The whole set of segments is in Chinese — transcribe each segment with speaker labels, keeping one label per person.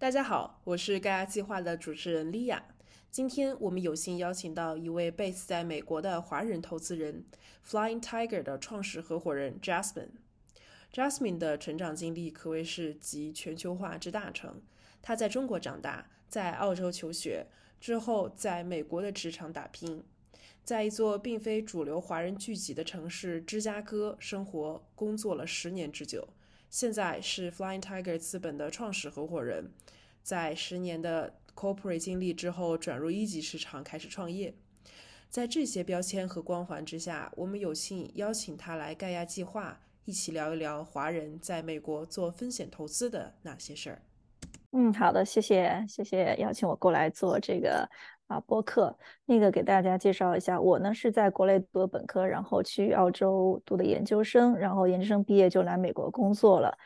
Speaker 1: 大家好，我是盖亚计划的主持人莉亚。今天我们有幸邀请到一位 base 在美国的华人投资人，Flying Tiger 的创始合伙人 Jasmine。Jasmine 的成长经历可谓是集全球化之大成。他在中国长大，在澳洲求学，之后在美国的职场打拼，在一座并非主流华人聚集的城市芝加哥生活工作了十年之久。现在是 Flying Tiger 资本的创始合伙人，在十年的 corporate 经历之后，转入一级市场开始创业。在这些标签和光环之下，我们有幸邀请他来盖亚计划，一起聊一聊华人在美国做风险投资的那些事儿。
Speaker 2: 嗯，好的，谢谢，谢谢邀请我过来做这个。啊，播客那个给大家介绍一下，我呢是在国内读的本科，然后去澳洲读的研究生，然后研究生毕业就来美国工作了。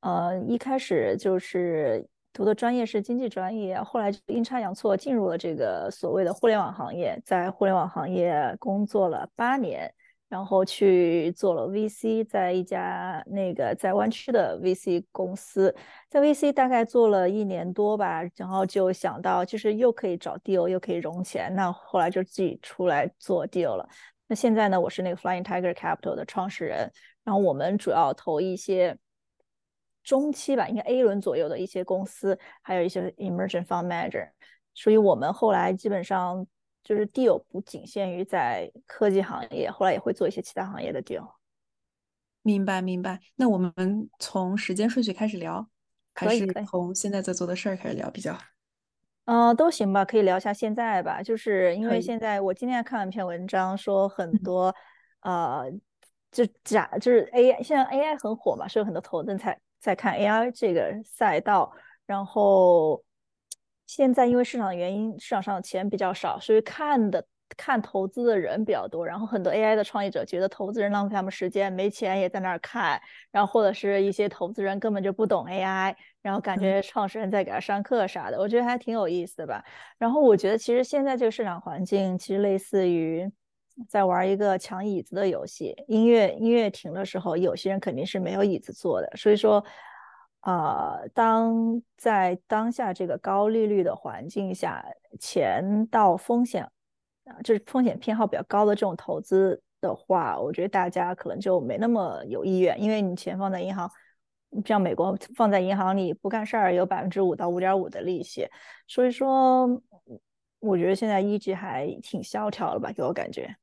Speaker 2: 呃，一开始就是读的专业是经济专业，后来阴差阳错进入了这个所谓的互联网行业，在互联网行业工作了八年。然后去做了 VC，在一家那个在湾区的 VC 公司，在 VC 大概做了一年多吧，然后就想到就是又可以找 deal，又可以融钱，那后来就自己出来做 deal 了。那现在呢，我是那个 Flying Tiger Capital 的创始人，然后我们主要投一些中期吧，应该 A 轮左右的一些公司，还有一些 Emerging Fund Manager，所以我们后来基本上。就是 deal 不仅限于在科技行业，后来也会做一些其他行业的 deal。
Speaker 1: 明白明白。那我们从时间顺序开始聊，还是从现在在做的事儿开始聊比较好？
Speaker 2: 嗯，都行吧，可以聊一下现在吧。就是因为现在我今天看了一篇文章，说很多呃，就假就是 AI，现在 AI 很火嘛，所以很多投资人在在看 AI 这个赛道，然后。现在因为市场的原因，市场上的钱比较少，所以看的看投资的人比较多。然后很多 AI 的创业者觉得投资人浪费他们时间，没钱也在那儿看。然后或者是一些投资人根本就不懂 AI，然后感觉创始人在给他上课啥的，我觉得还挺有意思的吧。然后我觉得其实现在这个市场环境其实类似于在玩一个抢椅子的游戏。音乐音乐停的时候，有些人肯定是没有椅子坐的，所以说。呃，当在当下这个高利率的环境下，钱到风险啊，就是风险偏好比较高的这种投资的话，我觉得大家可能就没那么有意愿，因为你钱放在银行，像美国放在银行里不干事儿，有百分之五到五点五的利息，所以说，我觉得现在一直还挺萧条的吧，给我感觉。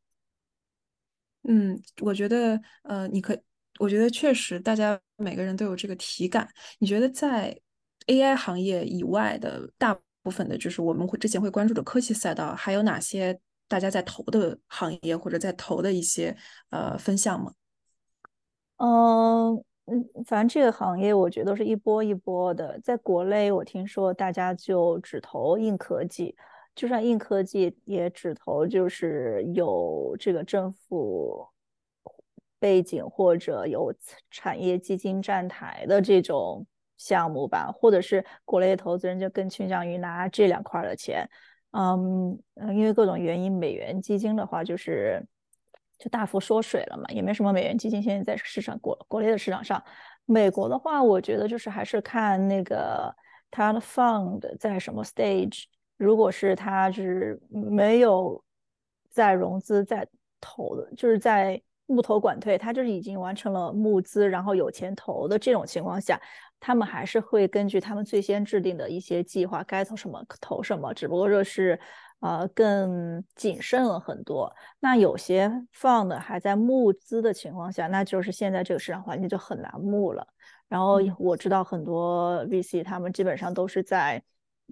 Speaker 1: 嗯，我觉得，呃，你可以。我觉得确实，大家每个人都有这个体感。你觉得在 AI 行业以外的大部分的，就是我们会之前会关注的科技赛道，还有哪些大家在投的行业或者在投的一些呃分项吗？
Speaker 2: 嗯嗯，反正这个行业我觉得是一波一波的。在国内，我听说大家就只投硬科技，就算硬科技也只投就是有这个政府。背景或者有产业基金站台的这种项目吧，或者是国内的投资人就更倾向于拿这两块的钱，嗯因为各种原因，美元基金的话就是就大幅缩水了嘛，也没什么美元基金现在在市场国国内的市场上。美国的话，我觉得就是还是看那个它的 fund 在什么 stage，如果是它是没有在融资在投的，就是在。募投管退，他就是已经完成了募资，然后有钱投的这种情况下，他们还是会根据他们最先制定的一些计划，该投什么投什么，只不过说是呃更谨慎了很多。那有些放的还在募资的情况下，那就是现在这个市场环境就很难募了。然后我知道很多 VC 他们基本上都是在。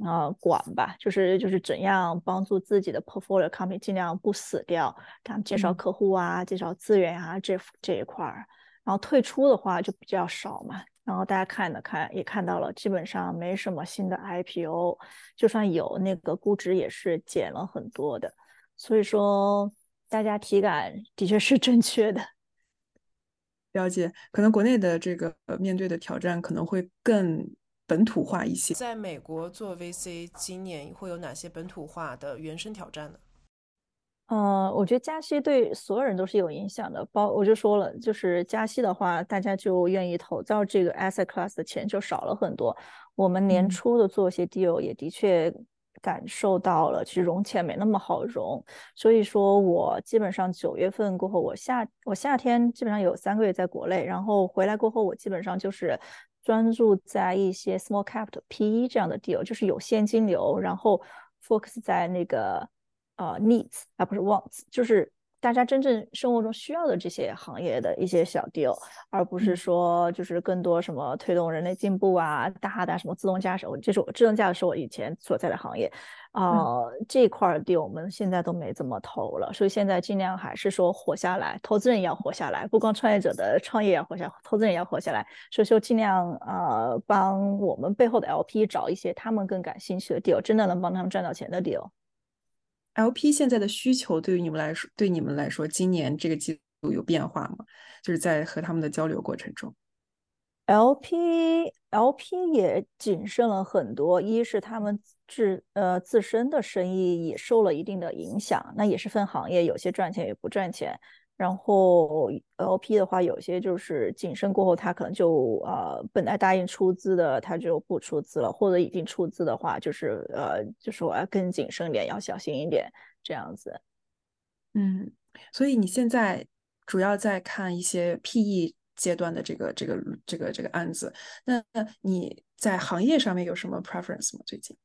Speaker 2: 啊，管吧，就是就是怎样帮助自己的 portfolio company 尽量不死掉，给他们介绍客户啊，介绍资源啊，这这一块儿。然后退出的话就比较少嘛。然后大家看的看也看到了，基本上没什么新的 IPO，就算有那个估值也是减了很多的。所以说大家体感的确是正确的。
Speaker 1: 了解，可能国内的这个面对的挑战可能会更。本土化一些，在美国做 VC，今年会有哪些本土化的原生挑战呢？
Speaker 2: 呃，我觉得加息对所有人都是有影响的，包我就说了，就是加息的话，大家就愿意投到这个 asset class 的钱就少了很多。我们年初的做一些 deal 也的确感受到了，其实融钱没那么好融。所以说我基本上九月份过后，我夏我夏天基本上有三个月在国内，然后回来过后，我基本上就是专注在一些 small capital PE 这样的 deal，就是有现金流，然后 focus 在那个。呃，needs 而不是 wants，就是大家真正生活中需要的这些行业的一些小 deal，而不是说就是更多什么推动人类进步啊，大的什么自动驾驶，这是我自动驾驶是我以前所在的行业，啊，这块 deal 我们现在都没怎么投了，所以现在尽量还是说活下来，投资人也要活下来，不光创业者的创业要活下，投资人也要活下来，所以说尽量呃帮我们背后的 LP 找一些他们更感兴趣的 deal，真的能帮他们赚到钱的 deal。
Speaker 1: LP 现在的需求对于你们来说，对你们来说，今年这个季度有变化吗？就是在和他们的交流过程中
Speaker 2: ，LP LP 也谨慎了很多。一是他们自呃自身的生意也受了一定的影响，那也是分行业，有些赚钱，也不赚钱。然后 LP 的话，有些就是谨慎过后，他可能就呃本来答应出资的，他就不出资了，或者已经出资的话，就是呃就是我要更谨慎一点，要小心一点这样子。
Speaker 1: 嗯，所以你现在主要在看一些 PE 阶段的这个这个这个这个案子，那你在行业上面有什么 preference 吗？最近？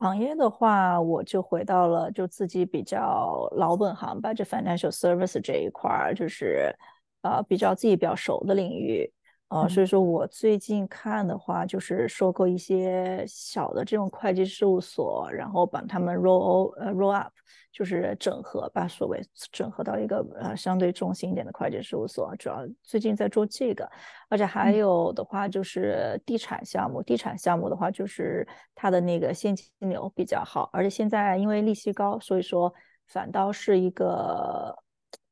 Speaker 2: 行业的话，我就回到了就自己比较老本行吧，就 financial service 这一块儿，就是呃比较自己比较熟的领域。呃，所以说我最近看的话，就是收购一些小的这种会计事务所，然后把他们 roll 呃 roll up，就是整合，把所谓整合到一个呃相对中心一点的会计事务所。主要最近在做这个，而且还有的话就是地产项目，地产项目的话就是它的那个现金流比较好，而且现在因为利息高，所以说反倒是一个。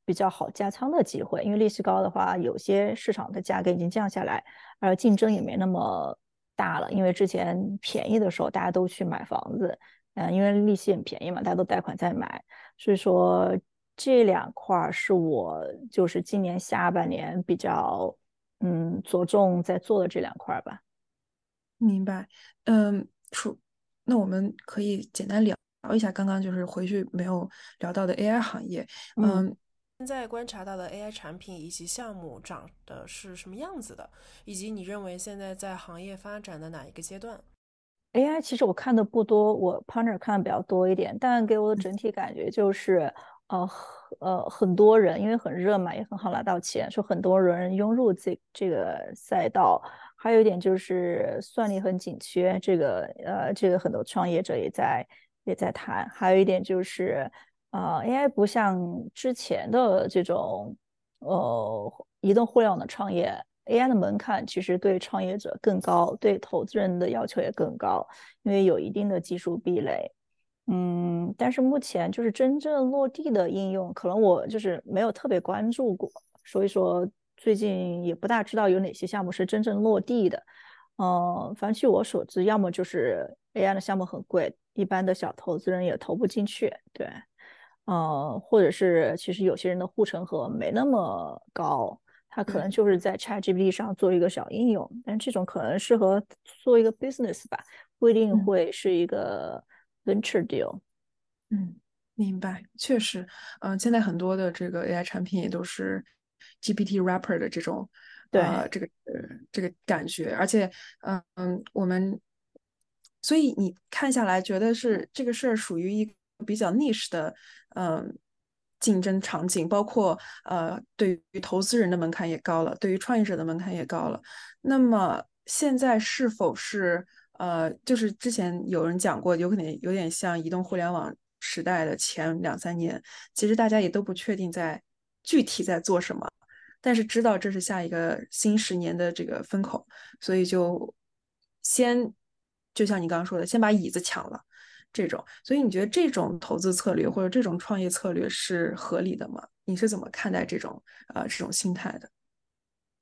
Speaker 2: 比较好加仓的机会，因为利息高的话，有些市场的价格已经降下来，而竞争也没那么大了。因为之前便宜的时候，大家都去买房子，嗯，因为利息很便宜嘛，大家都贷款在买，所以说这两块是我就是今年下半年比较嗯着重在做的这两块吧。
Speaker 1: 明白，嗯，出那我们可以简单聊聊一下刚刚就是回去没有聊到的 AI 行业，嗯。现在观察到的 AI 产品以及项目长的是什么样子的，以及你认为现在在行业发展的哪一个阶段
Speaker 2: ？AI 其实我看的不多，我 partner 看的比较多一点，但给我的整体感觉就是，呃呃，很多人因为很热嘛，也很好拿到钱，说很多人涌入这这个赛道。还有一点就是算力很紧缺，这个呃，这个很多创业者也在也在谈。还有一点就是。啊，AI 不像之前的这种，呃，移动互联网的创业，AI 的门槛其实对创业者更高，对投资人的要求也更高，因为有一定的技术壁垒。嗯，但是目前就是真正落地的应用，可能我就是没有特别关注过，所以说最近也不大知道有哪些项目是真正落地的。嗯，反正据我所知，要么就是 AI 的项目很贵，一般的小投资人也投不进去。对。呃，或者是其实有些人的护城河没那么高，他可能就是在 ChatGPT 上做一个小应用，但这种可能适合做一个 business 吧，不一定会是一个 venture deal。
Speaker 1: 嗯，明白，确实，嗯，现在很多的这个 AI 产品也都是 GPT wrapper 的这种，
Speaker 2: 对，
Speaker 1: 这个呃这个感觉，而且，嗯嗯，我们，所以你看下来觉得是这个事儿属于一。比较 niche 的，嗯，竞争场景，包括呃，对于投资人的门槛也高了，对于创业者的门槛也高了。那么现在是否是呃，就是之前有人讲过，有可能有点像移动互联网时代的前两三年，其实大家也都不确定在具体在做什么，但是知道这是下一个新十年的这个风口，所以就先就像你刚刚说的，先把椅子抢了。这种，所以你觉得这种投资策略或者这种创业策略是合理的吗？你是怎么看待这种呃这种心态的？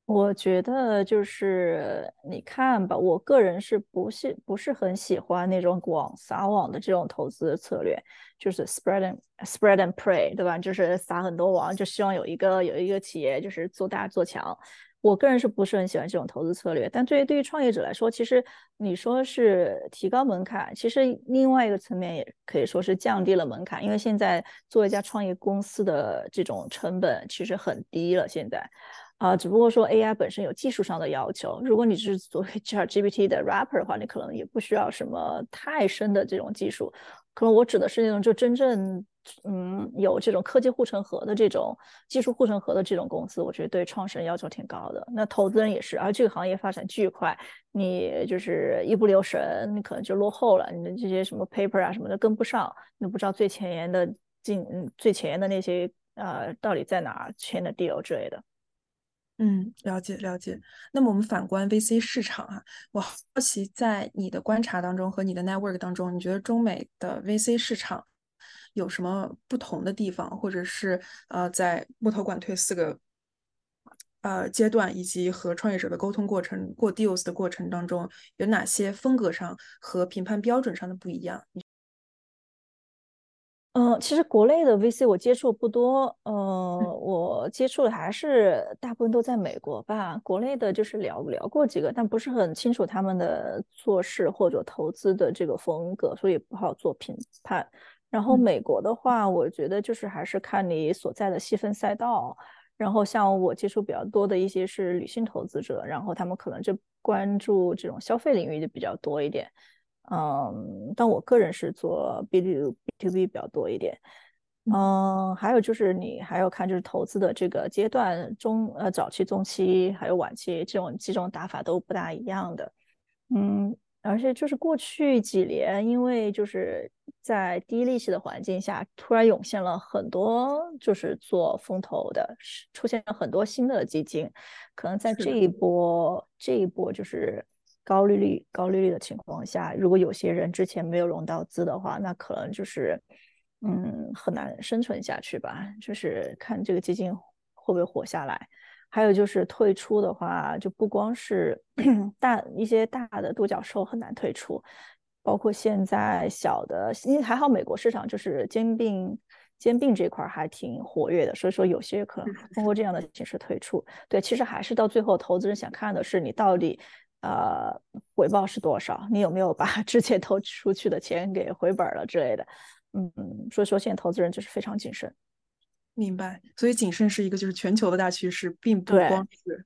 Speaker 2: 我觉得就是你看吧，我个人是不是不是很喜欢那种广撒网的这种投资策略，就是 spread and spread and pray，对吧？就是撒很多网，就希望有一个有一个企业就是做大做强。我个人是不是很喜欢这种投资策略？但对于对于创业者来说，其实你说是提高门槛，其实另外一个层面也可以说是降低了门槛，因为现在做一家创业公司的这种成本其实很低了，现在。啊，只不过说 AI 本身有技术上的要求。如果你是作为 ChatGPT 的 rapper 的话，你可能也不需要什么太深的这种技术。可能我指的是那种就真正嗯有这种科技护城河的这种技术护城河的这种公司，我觉得对创始人要求挺高的。那投资人也是，而这个行业发展巨快，你就是一不留神，你可能就落后了。你的这些什么 paper 啊什么的跟不上，你不知道最前沿的进最前沿的那些呃到底在哪签的 deal 之类的。
Speaker 1: 嗯，了解了解。那么我们反观 VC 市场啊，我好奇在你的观察当中和你的 network 当中，你觉得中美的 VC 市场有什么不同的地方，或者是呃，在木头管推四个呃阶段以及和创业者的沟通过程、过 deals 的过程当中，有哪些风格上和评判标准上的不一样？
Speaker 2: 嗯，其实国内的 VC 我接触不多，呃，我接触的还是大部分都在美国吧。国内的就是聊聊过几个，但不是很清楚他们的做事或者投资的这个风格，所以不好做评判。然后美国的话，我觉得就是还是看你所在的细分赛道。然后像我接触比较多的一些是女性投资者，然后他们可能就关注这种消费领域就比较多一点。嗯，但我个人是做 B to B to B 比较多一点。嗯，还有就是你还要看就是投资的这个阶段中，呃，早期、中期还有晚期这种几种打法都不大一样的。嗯，而且就是过去几年，因为就是在低利息的环境下，突然涌现了很多就是做风投的，出现了很多新的基金，可能在这一波这一波就是。高利率、高利率的情况下，如果有些人之前没有融到资的话，那可能就是，嗯，很难生存下去吧。就是看这个基金会不会活下来。还有就是退出的话，就不光是 大一些大的独角兽很难退出，包括现在小的，因为还好美国市场就是兼并兼并这块还挺活跃的，所以说有些可能通过这样的形式退出。对，其实还是到最后，投资人想看的是你到底。呃，回报是多少？你有没有把 之前投出去的钱给回本了之类的？嗯，所以说现在投资人就是非常谨慎。
Speaker 1: 明白，所以谨慎是一个就是全球的大趋势，并不光是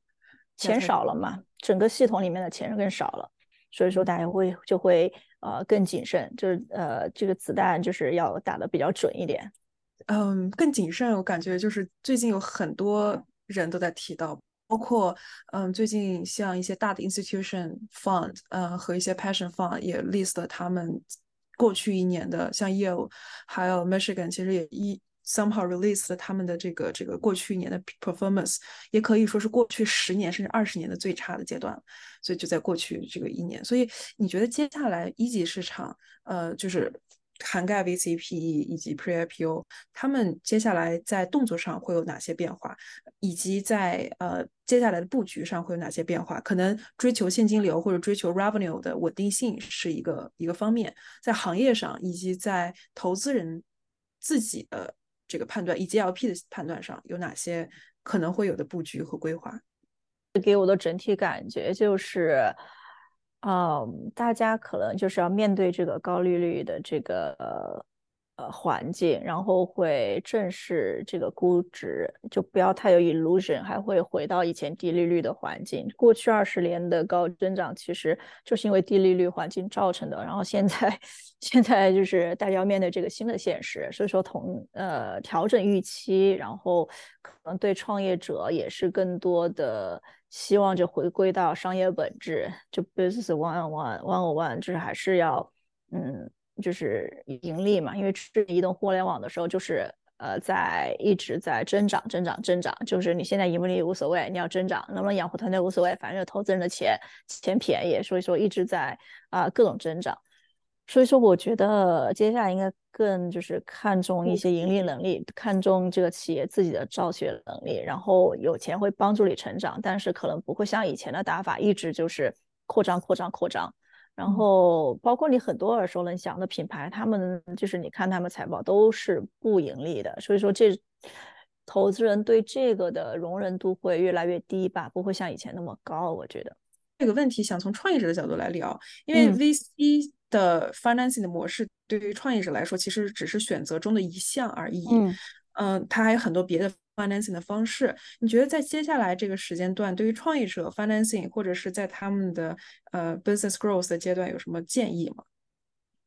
Speaker 2: 钱少了嘛，整个系统里面的钱更少了，所以说大家会就会呃更谨慎，就是呃这个子弹就是要打的比较准一点。
Speaker 1: 嗯，更谨慎，我感觉就是最近有很多人都在提到。包括嗯，最近像一些大的 institution fund，呃，和一些 passion fund 也 list 了他们过去一年的，像 Yale 还有 Michigan，其实也一 somehow released 了他们的这个这个过去一年的 performance，也可以说是过去十年甚至二十年的最差的阶段。所以就在过去这个一年，所以你觉得接下来一级市场，呃，就是。涵盖 VCPE 以及 Pre-IPO，他们接下来在动作上会有哪些变化，以及在呃接下来的布局上会有哪些变化？可能追求现金流或者追求 Revenue 的稳定性是一个一个方面，在行业上以及在投资人自己的这个判断，EGLP 的判断上有哪些可能会有的布局和规划？
Speaker 2: 给我的整体感觉就是。嗯，大家可能就是要面对这个高利率的这个。呃，环境，然后会正视这个估值，就不要太有 illusion，还会回到以前低利率的环境。过去二十年的高增长，其实就是因为低利率环境造成的。然后现在，现在就是大家要面对这个新的现实，所以说同呃调整预期，然后可能对创业者也是更多的希望就回归到商业本质，就 business one on one one one，就是还是要嗯。就是盈利嘛，因为是移动互联网的时候，就是呃在一直在增长、增长、增长。就是你现在盈不盈利无所谓，你要增长，能不能养活团队无所谓，反正有投资人的钱，钱便宜，所以说一直在啊各种增长。所以说，我觉得接下来应该更就是看重一些盈利能力，看重这个企业自己的造血能力，然后有钱会帮助你成长，但是可能不会像以前的打法一直就是扩张、扩张、扩张。然后包括你很多耳熟能详的品牌，他们就是你看他们财报都是不盈利的，所以说这投资人对这个的容忍度会越来越低吧，不会像以前那么高。我觉得
Speaker 1: 这个问题想从创业者的角度来聊，因为 VC。的 financing 的模式对于创业者来说，其实只是选择中的一项而已。
Speaker 2: 嗯，
Speaker 1: 嗯，他还有很多别的 financing 的方式。你觉得在接下来这个时间段，对于创业者 financing 或者是在他们的呃 business growth 的阶段有什么建议吗？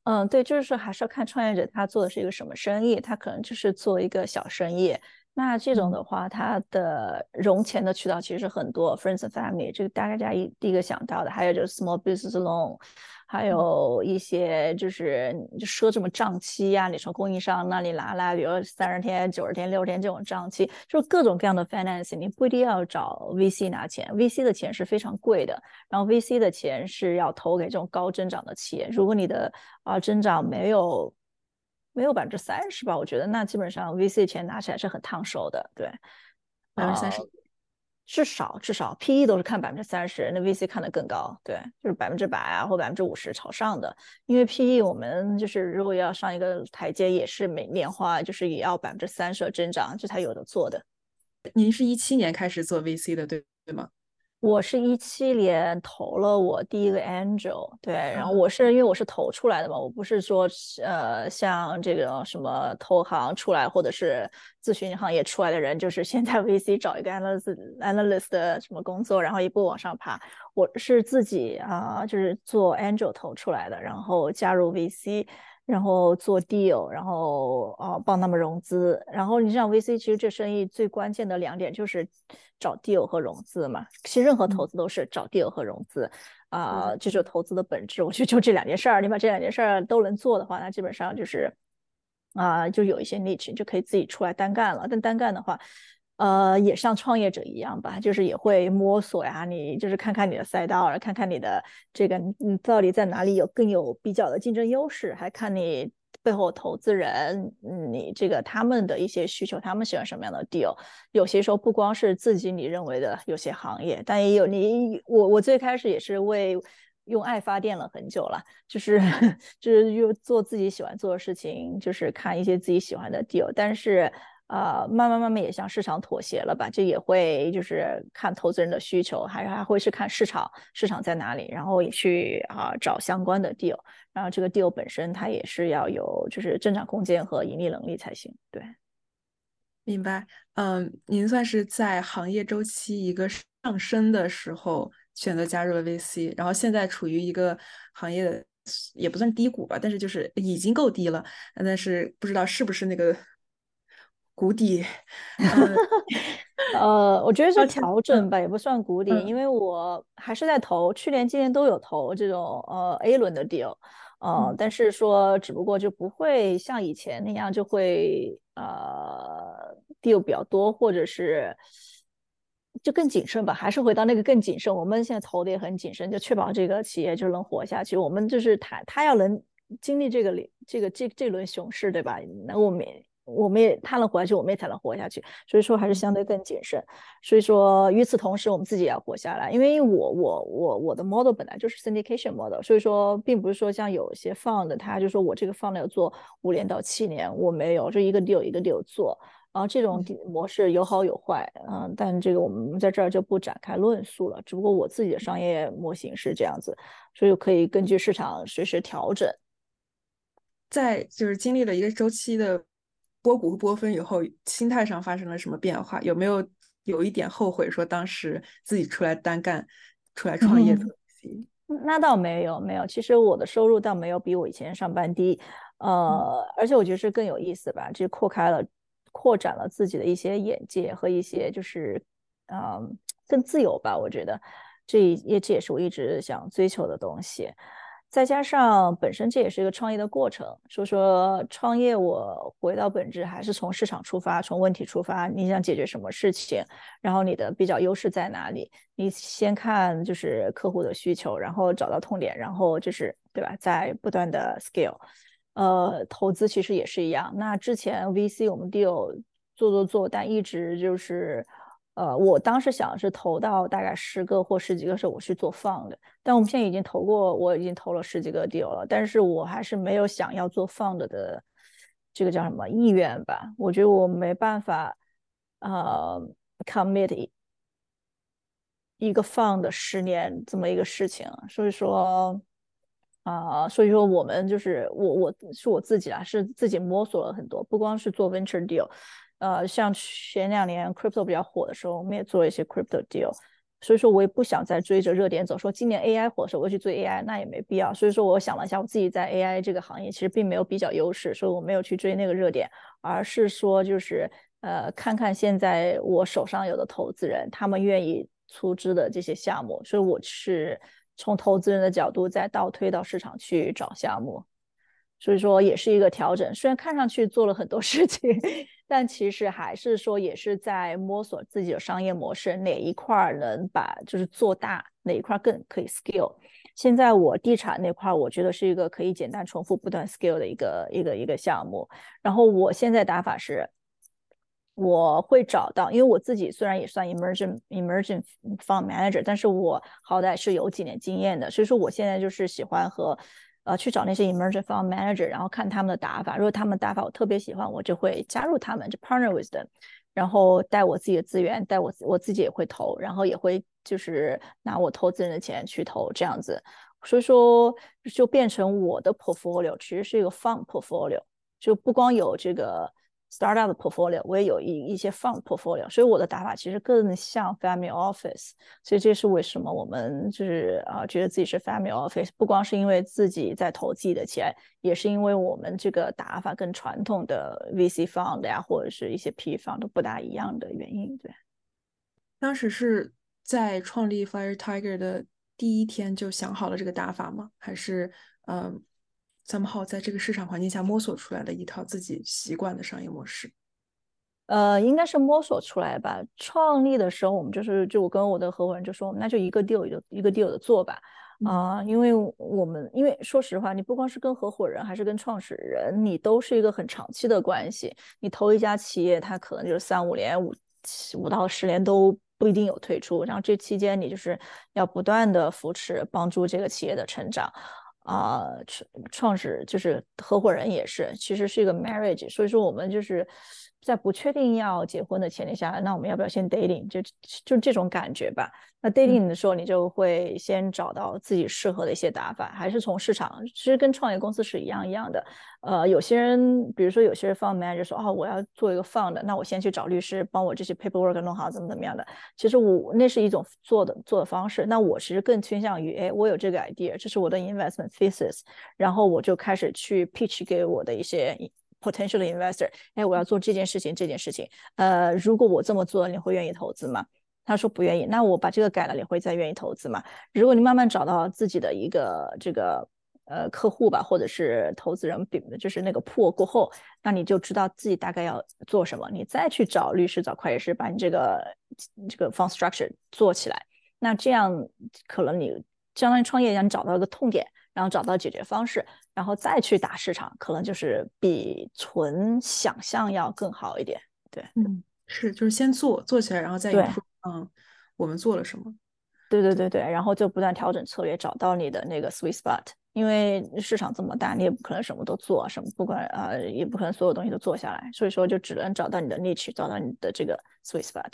Speaker 2: 嗯，对，就是说还是要看创业者他做的是一个什么生意，他可能就是做一个小生意。那这种的话，它的融钱的渠道其实很多，friends and family 这个大家一第一个想到的，还有就是 small business loan。还有一些就是就说什么账期呀，你从供应商那里拿来，比如三十天、九十天、六十天这种账期，就是各种各样的 financing，你不一定要找 VC 拿钱，VC 的钱是非常贵的，然后 VC 的钱是要投给这种高增长的企业，如果你的啊增长没有没有百分之三十吧，我觉得那基本上 VC 钱拿起来是很烫手的，对，
Speaker 1: 百分之三十。
Speaker 2: 至少至少 PE 都是看百分之三十，那 VC 看的更高，对，就是百分之百啊或百分之五十朝上的。因为 PE 我们就是如果要上一个台阶，也是每年花就是也要百分之三十的增长，这才有的做的。
Speaker 1: 您是一七年开始做 VC 的，对对吗？
Speaker 2: 我是一七年投了我第一个 angel，对，然后我是因为我是投出来的嘛，我不是说呃像这个什么投行出来或者是咨询行业出来的人，就是先在 VC 找一个 analyst analyst 的什么工作，然后一步往上爬。我是自己啊，就是做 angel 投出来的，然后加入 VC。然后做 deal，然后啊帮他们融资，然后你像 VC，其实这生意最关键的两点就是找 deal 和融资嘛。其实任何投资都是找 deal 和融资啊，这就是投资的本质。我觉得就这两件事儿，你把这两件事儿都能做的话，那基本上就是啊，就有一些 niche 就可以自己出来单干了。但单干的话，呃，也像创业者一样吧，就是也会摸索呀，你就是看看你的赛道，看看你的这个，你到底在哪里有更有比较的竞争优势，还看你背后投资人，你这个他们的一些需求，他们喜欢什么样的 deal。有些时候不光是自己你认为的有些行业，但也有你我我最开始也是为用爱发电了很久了，就是 就是又做自己喜欢做的事情，就是看一些自己喜欢的 deal，但是。呃，慢慢慢慢也向市场妥协了吧？这也会就是看投资人的需求，还还会是看市场市场在哪里，然后也去啊找相关的 deal，然后这个 deal 本身它也是要有就是增长空间和盈利能力才行。对，
Speaker 1: 明白。嗯，您算是在行业周期一个上升的时候选择加入了 VC，然后现在处于一个行业的也不算低谷吧，但是就是已经够低了，但是不知道是不是那个。谷底，
Speaker 2: 呃，我觉得是调整吧，也不算谷底，因为我还是在投，去年、今年都有投这种呃 A 轮的 deal，呃，但是说只不过就不会像以前那样就会呃 deal 比较多，或者是就更谨慎吧，还是回到那个更谨慎。我们现在投的也很谨慎，就确保这个企业就能活下去。我们就是他，他要能经历这个这个这这轮熊市，对吧？那我们。我们也他能活下去，我们也才能活下去。所以说还是相对更谨慎。所以说与此同时，我们自己也要活下来。因为我我我我的 model 本来就是 syndication model，所以说并不是说像有些 fund，他就说我这个 fund 要做五年到七年，我没有，就一个 deal 一个 deal 做。然后这种模式有好有坏，嗯，但这个我们在这儿就不展开论述了。只不过我自己的商业模型是这样子，所以可以根据市场随时调整。
Speaker 1: 在就是经历了一个周期的。波谷和波峰以后，心态上发生了什么变化？有没有有一点后悔，说当时自己出来单干、出来创业的？
Speaker 2: 那倒没有，没有。其实我的收入倒没有比我以前上班低，呃，而且我觉得是更有意思吧，就扩开了、扩展了自己的一些眼界和一些就是，嗯，更自由吧。我觉得这也这也是我一直想追求的东西。再加上本身这也是一个创业的过程，所以说创业我回到本质还是从市场出发，从问题出发，你想解决什么事情，然后你的比较优势在哪里？你先看就是客户的需求，然后找到痛点，然后就是对吧？在不断的 scale，呃，投资其实也是一样。那之前 VC 我们 deal 做做做，但一直就是，呃，我当时想是投到大概十个或十几个时候我去做 fund，但我们现在已经投过，我已经投了十几个 deal 了，但是我还是没有想要做 fund 的这个叫什么意愿吧？我觉得我没办法，呃，commit。一个 fund 十年这么一个事情，所以说啊，所以说我们就是我我是我自己啊，是自己摸索了很多，不光是做 venture deal，呃，像前两年 crypto 比较火的时候，我们也做一些 crypto deal，所以说我也不想再追着热点走，说今年 AI 火的时候我去追 AI，那也没必要。所以说我想了一下，我自己在 AI 这个行业其实并没有比较优势，所以我没有去追那个热点，而是说就是呃，看看现在我手上有的投资人，他们愿意。出资的这些项目，所以我是从投资人的角度再倒推到市场去找项目，所以说也是一个调整。虽然看上去做了很多事情，但其实还是说也是在摸索自己的商业模式，哪一块能把就是做大，哪一块更可以 scale。现在我地产那块，我觉得是一个可以简单重复、不断 scale 的一个一个一个项目。然后我现在打法是。我会找到，因为我自己虽然也算 emerging emerging fund manager，但是我好歹是有几年经验的，所以说我现在就是喜欢和呃去找那些 emerging fund manager，然后看他们的打法。如果他们打法我特别喜欢，我就会加入他们，就 partner with them，然后带我自己的资源，带我我自己也会投，然后也会就是拿我投资人的钱去投这样子。所以说就变成我的 portfolio 其实是一个 fund portfolio，就不光有这个。Startup 的 portfolio，我也有一一些 fund portfolio，所以我的打法其实更像 family office，所以这是为什么我们就是啊觉得自己是 family office，不光是因为自己在投自己的钱，也是因为我们这个打法跟传统的 VC fund 呀或者是一些 P fund 都不大一样的原因。对，
Speaker 1: 当时是在创立 Fire Tiger 的第一天就想好了这个打法吗？还是嗯？somehow 在这个市场环境下摸索出来的一套自己习惯的商业模式，
Speaker 2: 呃，应该是摸索出来吧。创立的时候，我们就是就我跟我的合伙人就说，那就一个 deal 就一个 deal 的做吧。啊，因为我们因为说实话，你不光是跟合伙人，还是跟创始人，你都是一个很长期的关系。你投一家企业，它可能就是三五年、五五到十年都不一定有退出，然后这期间你就是要不断的扶持、帮助这个企业的成长。啊，创创始就是合伙人也是，其实是一个 marriage，所以说我们就是在不确定要结婚的前提下，那我们要不要先 dating，就就这种感觉吧。那 dating 的时候，你就会先找到自己适合的一些打法，还是从市场，其实跟创业公司是一样一样的。呃，有些人，比如说有些人 fund manager 说，哦，我要做一个 fund，那我先去找律师帮我这些 paperwork 弄好，怎么怎么样的。其实我那是一种做的做的方式。那我其实更倾向于，哎，我有这个 idea，这是我的 investment thesis，然后我就开始去 pitch 给我的一些 potential investor，哎，我要做这件事情，这件事情，呃，如果我这么做，你会愿意投资吗？他说不愿意，那我把这个改了，你会再愿意投资吗？如果你慢慢找到自己的一个这个呃客户吧，或者是投资人，比就是那个破过后，那你就知道自己大概要做什么，你再去找律师、找会计师，把你这个这个 fund structure 做起来。那这样可能你相当于创业一样，你找到一个痛点，然后找到解决方式，然后再去打市场，可能就是比纯想象要更好一点。对，
Speaker 1: 嗯，是，就是先做做起来，然后再一。嗯，我们做了什么？
Speaker 2: 对对对对，然后就不断调整策略，找到你的那个 sweet spot。因为市场这么大，你也不可能什么都做，什么不管啊，也不可能所有东西都做下来。所以说，就只能找到你的 niche，找到你的这个 sweet spot。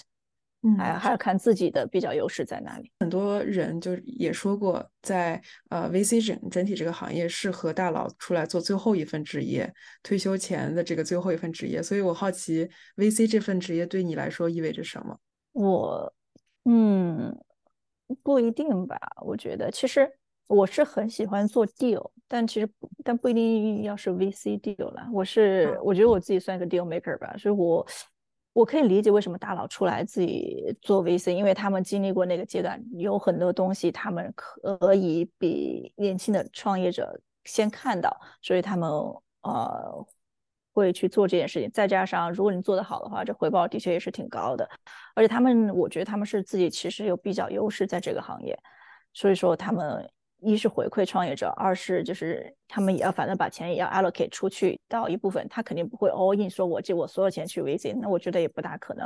Speaker 2: 嗯，还还要看自己的比较优势在哪里。
Speaker 1: 很多人就也说过，在呃 VC 整整体这个行业适合大佬出来做最后一份职业，退休前的这个最后一份职业。所以我好奇，VC 这份职业对你来说意味着什么？
Speaker 2: 我，嗯，不一定吧。我觉得其实我是很喜欢做 deal，但其实但不一定要是 VC deal 了。我是我觉得我自己算一个 deal maker 吧，所以我我可以理解为什么大佬出来自己做 VC，因为他们经历过那个阶段，有很多东西他们可以比年轻的创业者先看到，所以他们呃。会去做这件事情，再加上如果你做得好的话，这回报的确也是挺高的。而且他们，我觉得他们是自己其实有比较优势在这个行业，所以说他们一是回馈创业者，二是就是他们也要反正把钱也要 allocate 出去到一部分，他肯定不会 all in 说我借我所有钱去 VC，那我觉得也不大可能。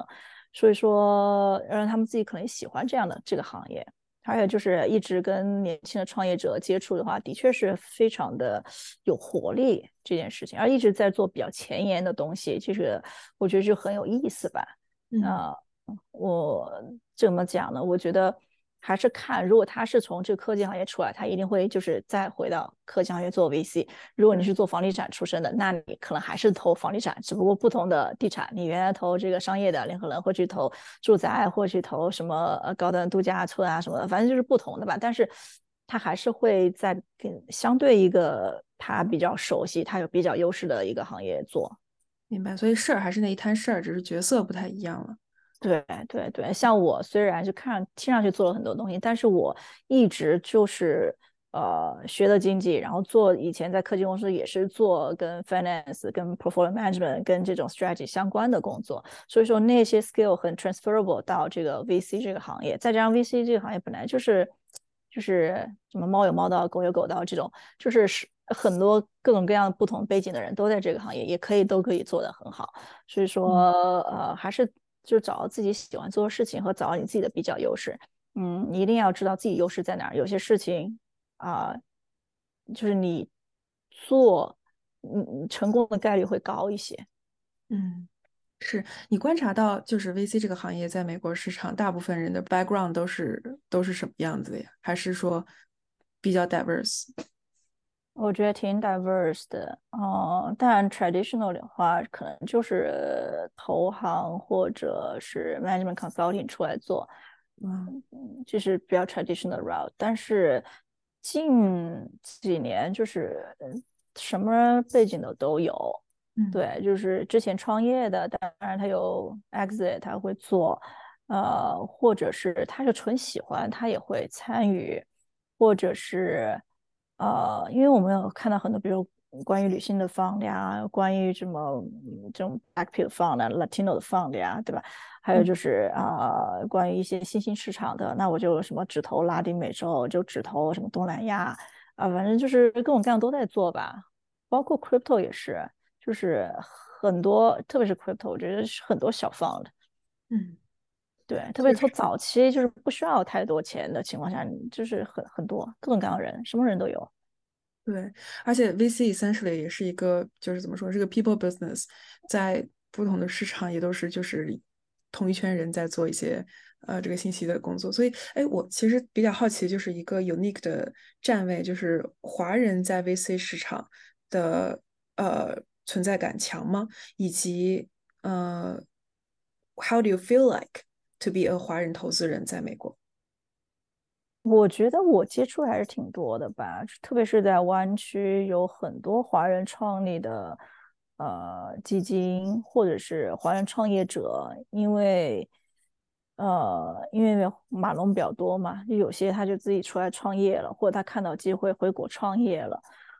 Speaker 2: 所以说让他们自己可能喜欢这样的这个行业，还有就是一直跟年轻的创业者接触的话，的确是非常的有活力这件事情，而一直在做比较前沿的东西，就是我觉得就很有意思吧。那，我怎么讲呢？我觉得。还是看，如果他是从这个科技行业出来，他一定会就是再回到科技行业做 VC。如果你是做房地产出身的，那你可能还是投房地产，只不过不同的地产。你原来投这个商业的联合人，会去投住宅，或去投什么呃高端度假村啊什么的，反正就是不同的吧。但是他还是会在跟相对一个他比较熟悉、他有比较优势的一个行业做。
Speaker 1: 明白，所以事儿还是那一摊事儿，只是角色不太一样了。
Speaker 2: 对对对，像我虽然就看听上去做了很多东西，但是我一直就是呃学的经济，然后做以前在科技公司也是做跟 finance、跟 portfolio management、跟这种 strategy 相关的工作，所以说那些 skill 很 transferable 到这个 VC 这个行业，再加上 VC 这个行业本来就是就是什么猫有猫道，狗有狗道这种，就是是很多各种各样不同背景的人都在这个行业，也可以都可以做得很好，所以说呃还是。就找到自己喜欢做的事情和找到你自己的比较优势。嗯，你一定要知道自己优势在哪儿。有些事情啊，就是你做，嗯，成功的概率会高一些。
Speaker 1: 嗯，是你观察到，就是 VC 这个行业在美国市场，大部分人的 background 都是都是什么样子的呀？还是说比较 diverse？
Speaker 2: 我觉得挺 diverse 的，哦，但 traditional 的话，可能就是投行或者是 management consulting 出来做，嗯，就是比较 traditional route。但是近几年就是什么背景的都有，对，就是之前创业的，当然他有 exit，他会做，呃，或者是他是纯喜欢，他也会参与，或者是。呃，因为我们有看到很多，比如关于女性的 fund 呀，关于什么这种 active fund、Latino 的 fund 呀，对吧？还有就是啊，关于一些新兴市场的，那我就什么只投拉丁美洲，就只投什么东南亚啊，反正就是各种各样都在做吧。包括 crypto 也是，就是很多，特别是 crypto，我觉得是很多小 fund。
Speaker 1: 嗯。
Speaker 2: 对，特别从早期就是不需要太多钱的情况下，就是很很多各种各样的人，什么人都有。
Speaker 1: 对，而且 VC essentially 也是一个，就是怎么说，这个 people business，在不同的市场也都是就是同一圈人在做一些呃这个信息的工作。所以，哎，我其实比较好奇，就是一个 unique 的站位，就是华人在 VC 市场的呃存在感强吗？以及呃，how do you feel like？to be a 华人投资人在美国，
Speaker 2: 我觉得我接触还是挺多的吧，特别是在湾区有很多华人创立的呃基金或者是华人创业者，因为呃因为马龙比较多嘛，就有些他就自己出来创业了，或者他看到机会回国创业了。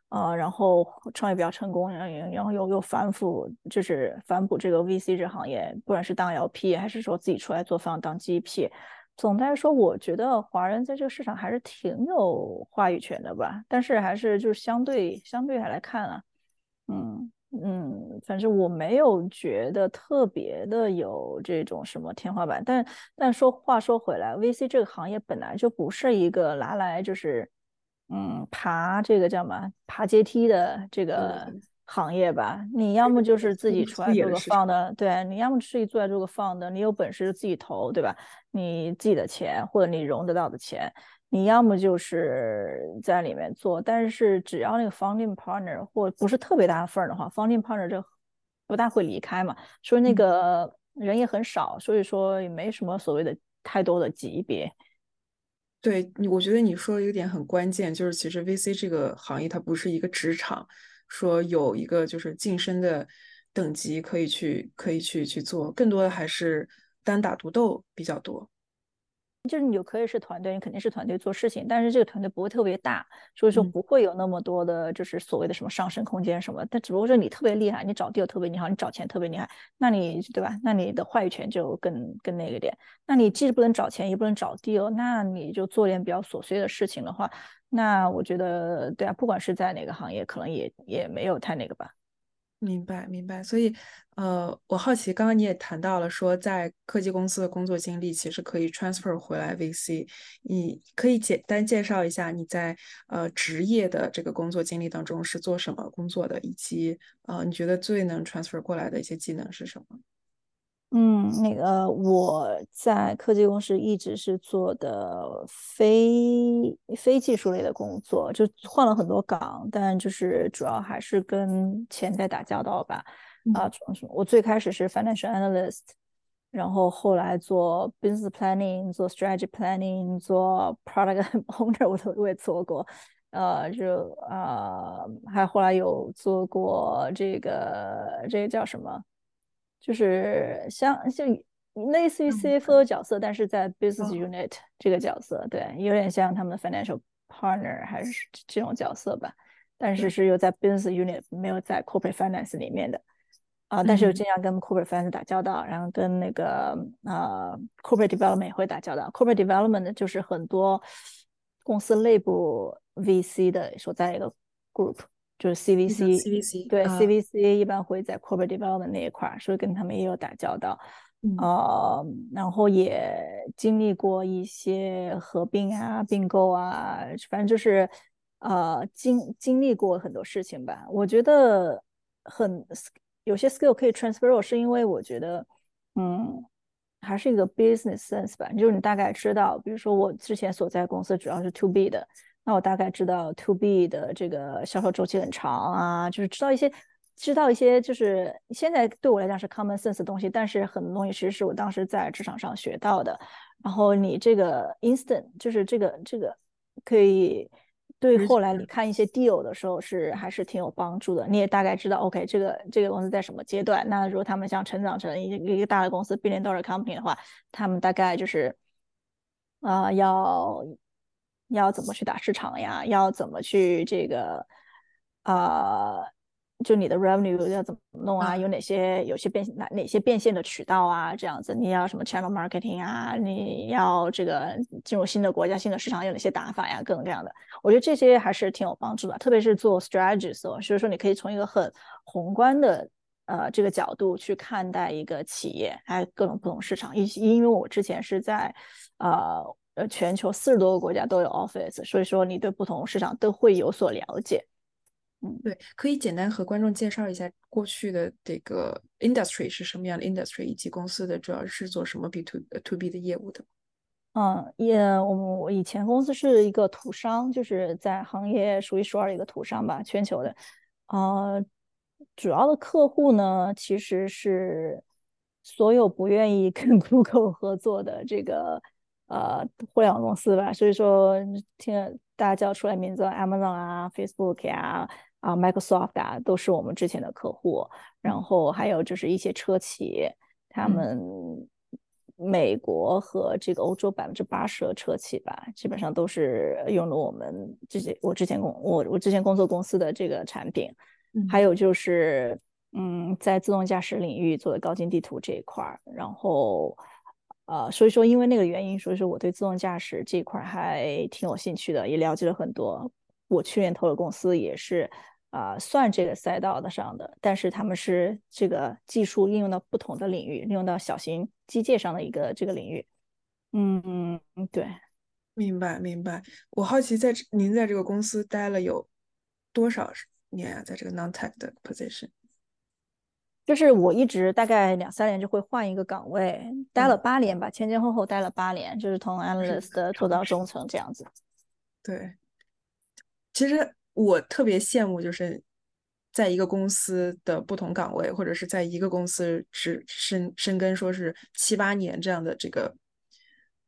Speaker 2: 啊，然后创业比较成功，然后然后又又反腐，就是反哺这个 VC 这行业，不管是当 LP 还是说自己出来做方当 GP，总的来说，我觉得华人在这个市场还是挺有话语权的吧。但是还是就是相对相对来看啊，嗯嗯，反正我没有觉得特别的有这种什么天花板。但但说话说回来，VC 这个行业本来就不是一个拿来就是。嗯，爬这个叫什么？爬阶梯的这个行业吧。你要么就是自己出来做个放的，对你要么自己做来做个放的，你有本事自己投，对吧？你自己的钱或者你融得到的钱，你要么就是在里面做。但是只要那个 founding partner 或不是特别大的份儿的话，founding partner 就不大会离开嘛。所以那个人也很少，所以说也没什么所谓的太多的级别。
Speaker 1: 对你，我觉得你说的有点很关键，就是其实 VC 这个行业它不是一个职场，说有一个就是晋升的等级可以去可以去去做，更多的还是单打独斗比较多。
Speaker 2: 就是你可以是团队，你肯定是团队做事情，但是这个团队不会特别大，所以说不会有那么多的，就是所谓的什么上升空间什么。但只不过说你特别厉害，你找地又特别厉害，你找钱特别厉害，那你对吧？那你的话语权就更更那个点。那你既不能找钱，也不能找地哦，那你就做点比较琐碎的事情的话，那我觉得对啊，不管是在哪个行业，可能也也没有太那个吧。
Speaker 1: 明白，明白。所以，呃，我好奇，刚刚你也谈到了说，在科技公司的工作经历其实可以 transfer 回来 VC。你可以简单介绍一下你在呃职业的这个工作经历当中是做什么工作的，以及呃你觉得最能 transfer 过来的一些技能是什么？
Speaker 2: 嗯，那个我在科技公司一直是做的非非技术类的工作，就换了很多岗，但就是主要还是跟钱在打交道吧。啊，我最开始是 financial analyst，然后后来做 business planning，做 strategy planning，做 product owner，我都我也做过。呃，就啊，还后来有做过这个这个叫什么？就是像像类似于 CFO 的角色，但是在 business unit 这个角色，对，有点像他们的 financial partner 还是这种角色吧。但是是又在 business unit 没有在 corporate finance 里面的啊，但是又经常跟 corporate finance 打交道，然后跟那个呃 corporate development 也会打交道。corporate development 就是很多公司内部 VC 的所在一个 group。就是
Speaker 1: CVC，
Speaker 2: 对 CVC 一般会在 corporate development 那一块儿，所以跟他们也有打交道，呃，然后也经历过一些合并啊、并购啊，反正就是呃经经历过很多事情吧。我觉得很有些 skill 可以 transfer，是因为我觉得嗯还是一个 business sense 吧，就是你大概知道，比如说我之前所在公司主要是 to B 的。那我大概知道 to B 的这个销售周期很长啊，就是知道一些，知道一些，就是现在对我来讲是 common sense 的东西，但是很多东西其实是我当时在职场上学到的。然后你这个 instant 就是这个这个可以对后来你看一些 deal 的时候是还是挺有帮助的。你也大概知道 OK 这个这个公司在什么阶段。那如果他们想成长成一一个大的公司 billion dollar company 的话，他们大概就是啊要。要怎么去打市场呀？要怎么去这个啊？就你的 revenue 要怎么弄啊？有哪些有些变哪哪些变现的渠道啊？这样子你要什么 channel marketing 啊？你要这个进入新的国家、新的市场有哪些打法呀？各种各样的，我觉得这些还是挺有帮助的。特别是做 strategies，所以说你可以从一个很宏观的呃这个角度去看待一个企业，还有各种不同市场。因因为我之前是在呃。呃，全球四十多个国家都有 office，所以说你对不同市场都会有所了解。
Speaker 1: 嗯，对，可以简单和观众介绍一下过去的这个 industry 是什么样的 industry，以及公司的主要是做什么 B to to B 的业务的。
Speaker 2: 嗯，也我们我以前公司是一个土商，就是在行业数一数二的一个土商吧，全球的。呃，主要的客户呢，其实是所有不愿意跟 Google 合作的这个。呃，互联网公司吧，所以说听大家叫出来名字，Amazon 啊，Facebook 呀，啊，Microsoft 啊，都是我们之前的客户。然后还有就是一些车企，他们美国和这个欧洲百分之八十的车企吧，基本上都是用了我们这些我之前工我我之前工作公司的这个产品。还有就是，嗯，在自动驾驶领域做的高精地图这一块儿，然后。呃，所以说因为那个原因，所以说我对自动驾驶这一块还挺有兴趣的，也了解了很多。我去年投的公司也是啊，算这个赛道的上的，但是他们是这个技术应用到不同的领域，应用到小型机械上的一个这个领域。嗯嗯，对，
Speaker 1: 明白明白。我好奇，在您在这个公司待了有多少年啊？在这个 non-tech 的 position。
Speaker 2: 就是我一直大概两三年就会换一个岗位，待了八年吧，前前后后待了八年，就是从 analyst 做到中层这样子。
Speaker 1: 对，其实我特别羡慕，就是在一个公司的不同岗位，或者是在一个公司只深深耕，说是七八年这样的这个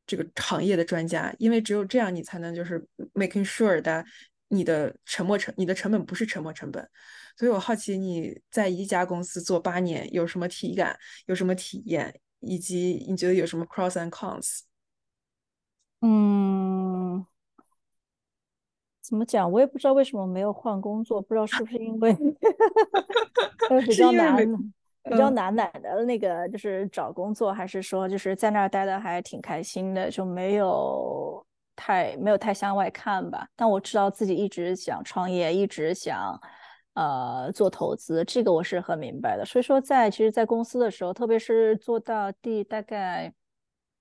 Speaker 1: 这个行业的专家，因为只有这样，你才能就是 making sure that 你的沉没成你的成本不是沉没成本。所以我好奇你在一家公司做八年有什么体感，有什么体验，以及你觉得有什么 pros and cons？
Speaker 2: 嗯，怎么讲？我也不知道为什么没有换工作，不知道是不是因为 呃 比较难，比较难难的那个就是找工作，还是说就是在那儿待的还挺开心的，就没有太没有太向外看吧。但我知道自己一直想创业，一直想呃做投资，这个我是很明白的。所以说，在其实，在公司的时候，特别是做到第大概。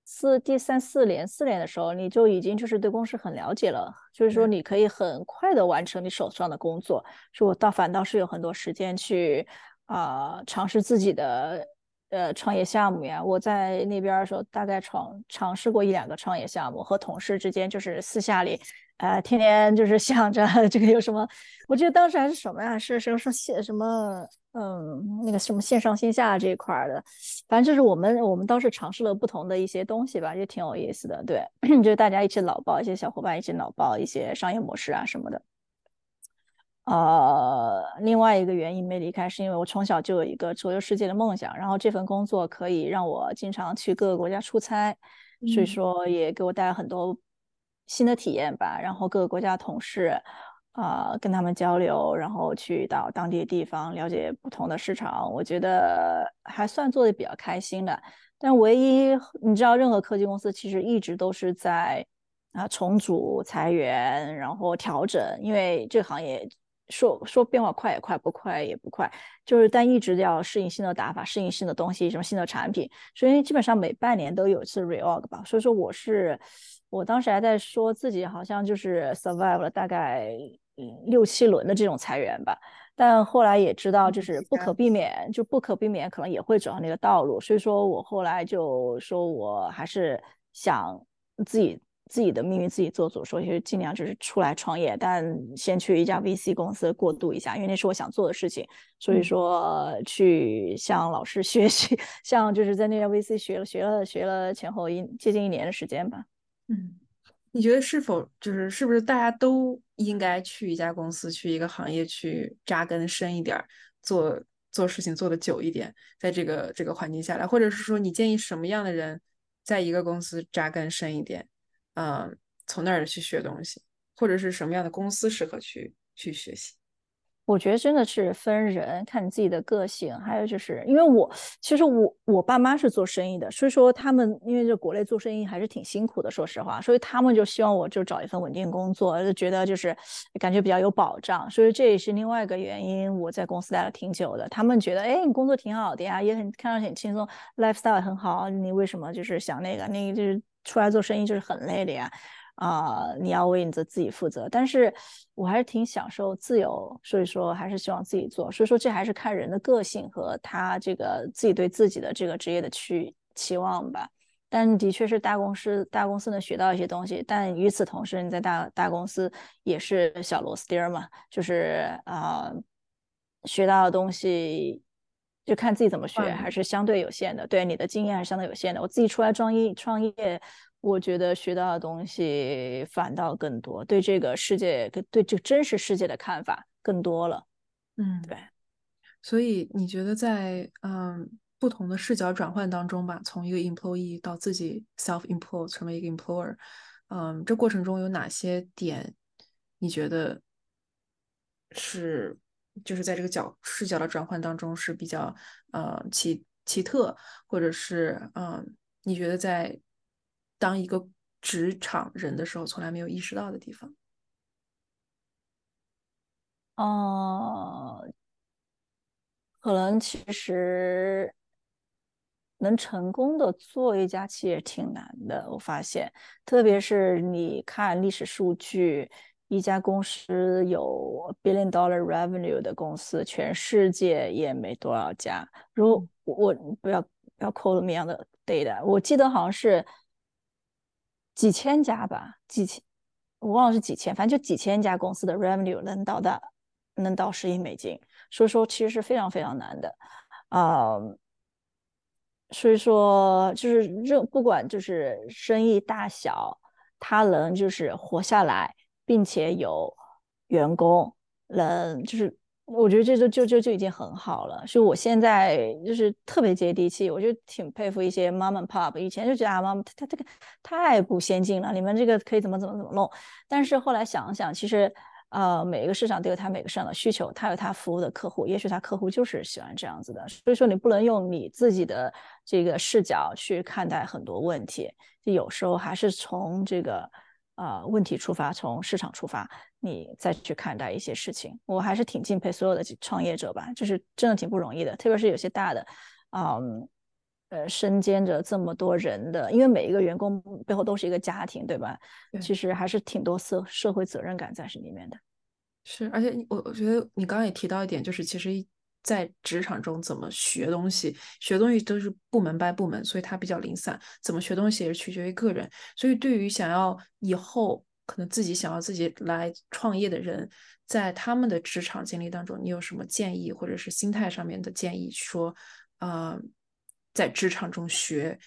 Speaker 2: 四第三四年四年的时候，你就已经就是对公司很了解了，就是说你可以很快的完成你手上的工作。说我倒反倒是有很多时间去啊尝试自己的呃创业项目呀。我在那边的时候，大概尝尝试过一两个创业项目，和同事之间就是私下里。呃，天天就是想着 这个有什么，我记得当时还是什么呀？是是是线什么？嗯，那个什么线上线下这一块的，反正就是我们我们倒是尝试了不同的一些东西吧，也挺有意思的。对，就是大家一起脑爆，一些小伙伴一起脑爆一些商业模式啊什么的。呃，另外一个原因没离开，是因为我从小就有一个周游世界的梦想，然后这份工作可以让我经常去各个国家出差，所以说也给我带来很多。新的体验吧，然后各个国家同事，啊，跟他们交流，然后去到当地的地方了解不同的市场，我觉得还算做的比较开心的。但唯一你知道，任何科技公司其实一直都是在啊重组、裁员，然后调整，因为这个行业说说变化快也快，不快也不快，就是但一直要适应新的打法，适应新的东西，什么新的产品，所以基本上每半年都有一次 reorg 吧。所以说我是。我当时还在说自己好像就是 survive 了大概六七轮的这种裁员吧，但后来也知道就是不可避免，就不可避免可能也会走上那个道路，所以说我后来就说我还是想自己自己的命运自己做主，所以尽量就是出来创业，但先去一家 VC 公司过渡一下，因为那是我想做的事情，所以说去向老师 学习，像就是在那家 VC 学了学了学了前后一接近一年的时间吧。
Speaker 1: 嗯，你觉得是否就是是不是大家都应该去一家公司，去一个行业去扎根深一点，做做事情做的久一点，在这个这个环境下来，或者是说你建议什么样的人在一个公司扎根深一点？嗯，从那儿去学东西，或者是什么样的公司适合去去学习？
Speaker 2: 我觉得真的是分人，看你自己的个性。还有就是，因为我其实我我爸妈是做生意的，所以说他们因为这国内做生意还是挺辛苦的，说实话，所以他们就希望我就找一份稳定工作，就觉得就是感觉比较有保障。所以这也是另外一个原因，我在公司待了挺久的。他们觉得，哎，你工作挺好的呀，也很看上去很轻松，lifestyle 很好，你为什么就是想那个？那个就是出来做生意就是很累的呀。啊，你要为你的自己负责，但是我还是挺享受自由，所以说还是希望自己做，所以说这还是看人的个性和他这个自己对自己的这个职业的去期望吧。但的确是大公司，大公司能学到一些东西，但与此同时，你在大大公司也是小螺丝钉儿嘛，就是啊，学到的东西就看自己怎么学，还是相对有限的。对你的经验还是相对有限的。我自己出来创业创业。我觉得学到的东西反倒更多，对这个世界、对这个真实世界的看法更多了。
Speaker 1: 嗯，
Speaker 2: 对。
Speaker 1: 所以你觉得在嗯不同的视角转换当中吧，从一个 employee 到自己 self-employed 成为一个 employer，嗯，这过程中有哪些点你觉得是就是在这个角视角的转换当中是比较呃奇奇特，或者是嗯你觉得在当一个职场人的时候，从来没有意识到的地方。
Speaker 2: 哦，可能其实能成功的做一家企业挺难的。我发现，特别是你看历史数据，一家公司有 billion dollar revenue 的公司，全世界也没多少家。如我不要不要 quote 么样的 data，我记得好像是。几千家吧，几千，我忘了是几千，反正就几千家公司的 revenue 能到的，能到十亿美金，所以说其实是非常非常难的，啊，所以说就是任不管就是生意大小，他能就是活下来，并且有员工能就是我觉得这就就就就已经很好了。所以我现在就是特别接地气，我就挺佩服一些 mom and pop。以前就觉得啊，mom 他他这个太不先进了，你们这个可以怎么怎么怎么弄。但是后来想想，其实呃，每一个市场都有它每个市场的需求，它有它服务的客户，也许他客户就是喜欢这样子的。所以说你不能用你自己的这个视角去看待很多问题，就有时候还是从这个。啊，问题出发，从市场出发，你再去看待一些事情，我还是挺敬佩所有的创业者吧，就是真的挺不容易的，特别是有些大的，嗯，呃，身兼着这么多人的，因为每一个员工背后都是一个家庭，对吧？其实还是挺多社社会责任感在是里面的。
Speaker 1: 是，而且我我觉得你刚刚也提到一点，就是其实。在职场中怎么学东西，学东西都是部门掰部门，所以它比较零散。怎么学东西也是取决于个人。所以对于想要以后可能自己想要自己来创业的人，在他们的职场经历当中，你有什么建议，或者是心态上面的建议？说，呃，在职场中学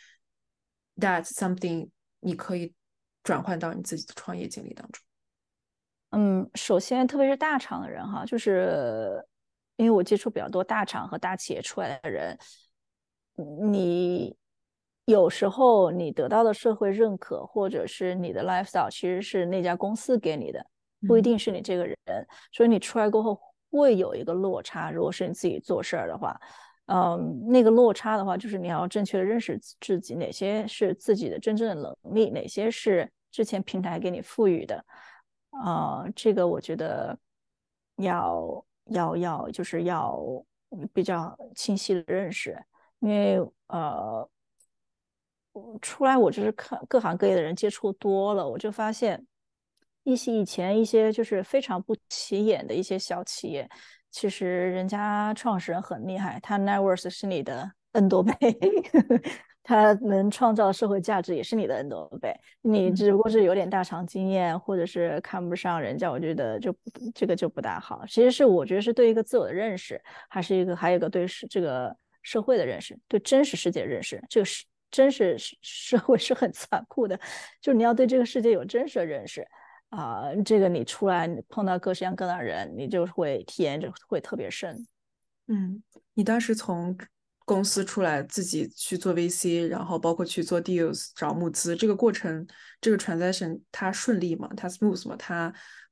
Speaker 1: that something，你可以转换到你自己的创业经历当中。
Speaker 2: 嗯，首先，特别是大厂的人哈，就是。因为我接触比较多大厂和大企业出来的人，你有时候你得到的社会认可，或者是你的 lifestyle，其实是那家公司给你的，不一定是你这个人。所以你出来过后会有一个落差。如果是你自己做事儿的话，嗯，那个落差的话，就是你要正确的认识自己，哪些是自己的真正的能力，哪些是之前平台给你赋予的。啊，这个我觉得要。要要就是要比较清晰的认识，因为呃，出来我就是看各行各业的人接触多了，我就发现一些以前一些就是非常不起眼的一些小企业，其实人家创始人很厉害，他 network 是你的 N 多倍。他能创造社会价值也是你的 N 多倍，你只不过是有点大厂经验，或者是看不上人家，我觉得就这个就不大好。其实是我觉得是对一个自我的认识，还是一个还有一个对是这个社会的认识，对真实世界认识。这个是真实社会是很残酷的，就你要对这个世界有真实的认识啊。这个你出来碰到各式各样的人，你就会体验就会特别深。
Speaker 1: 嗯，你当时从。公司出来自己去做 VC，然后包括去做 deals 找募资，这个过程，这个 transaction 它顺利吗？它 smooth 吗？它，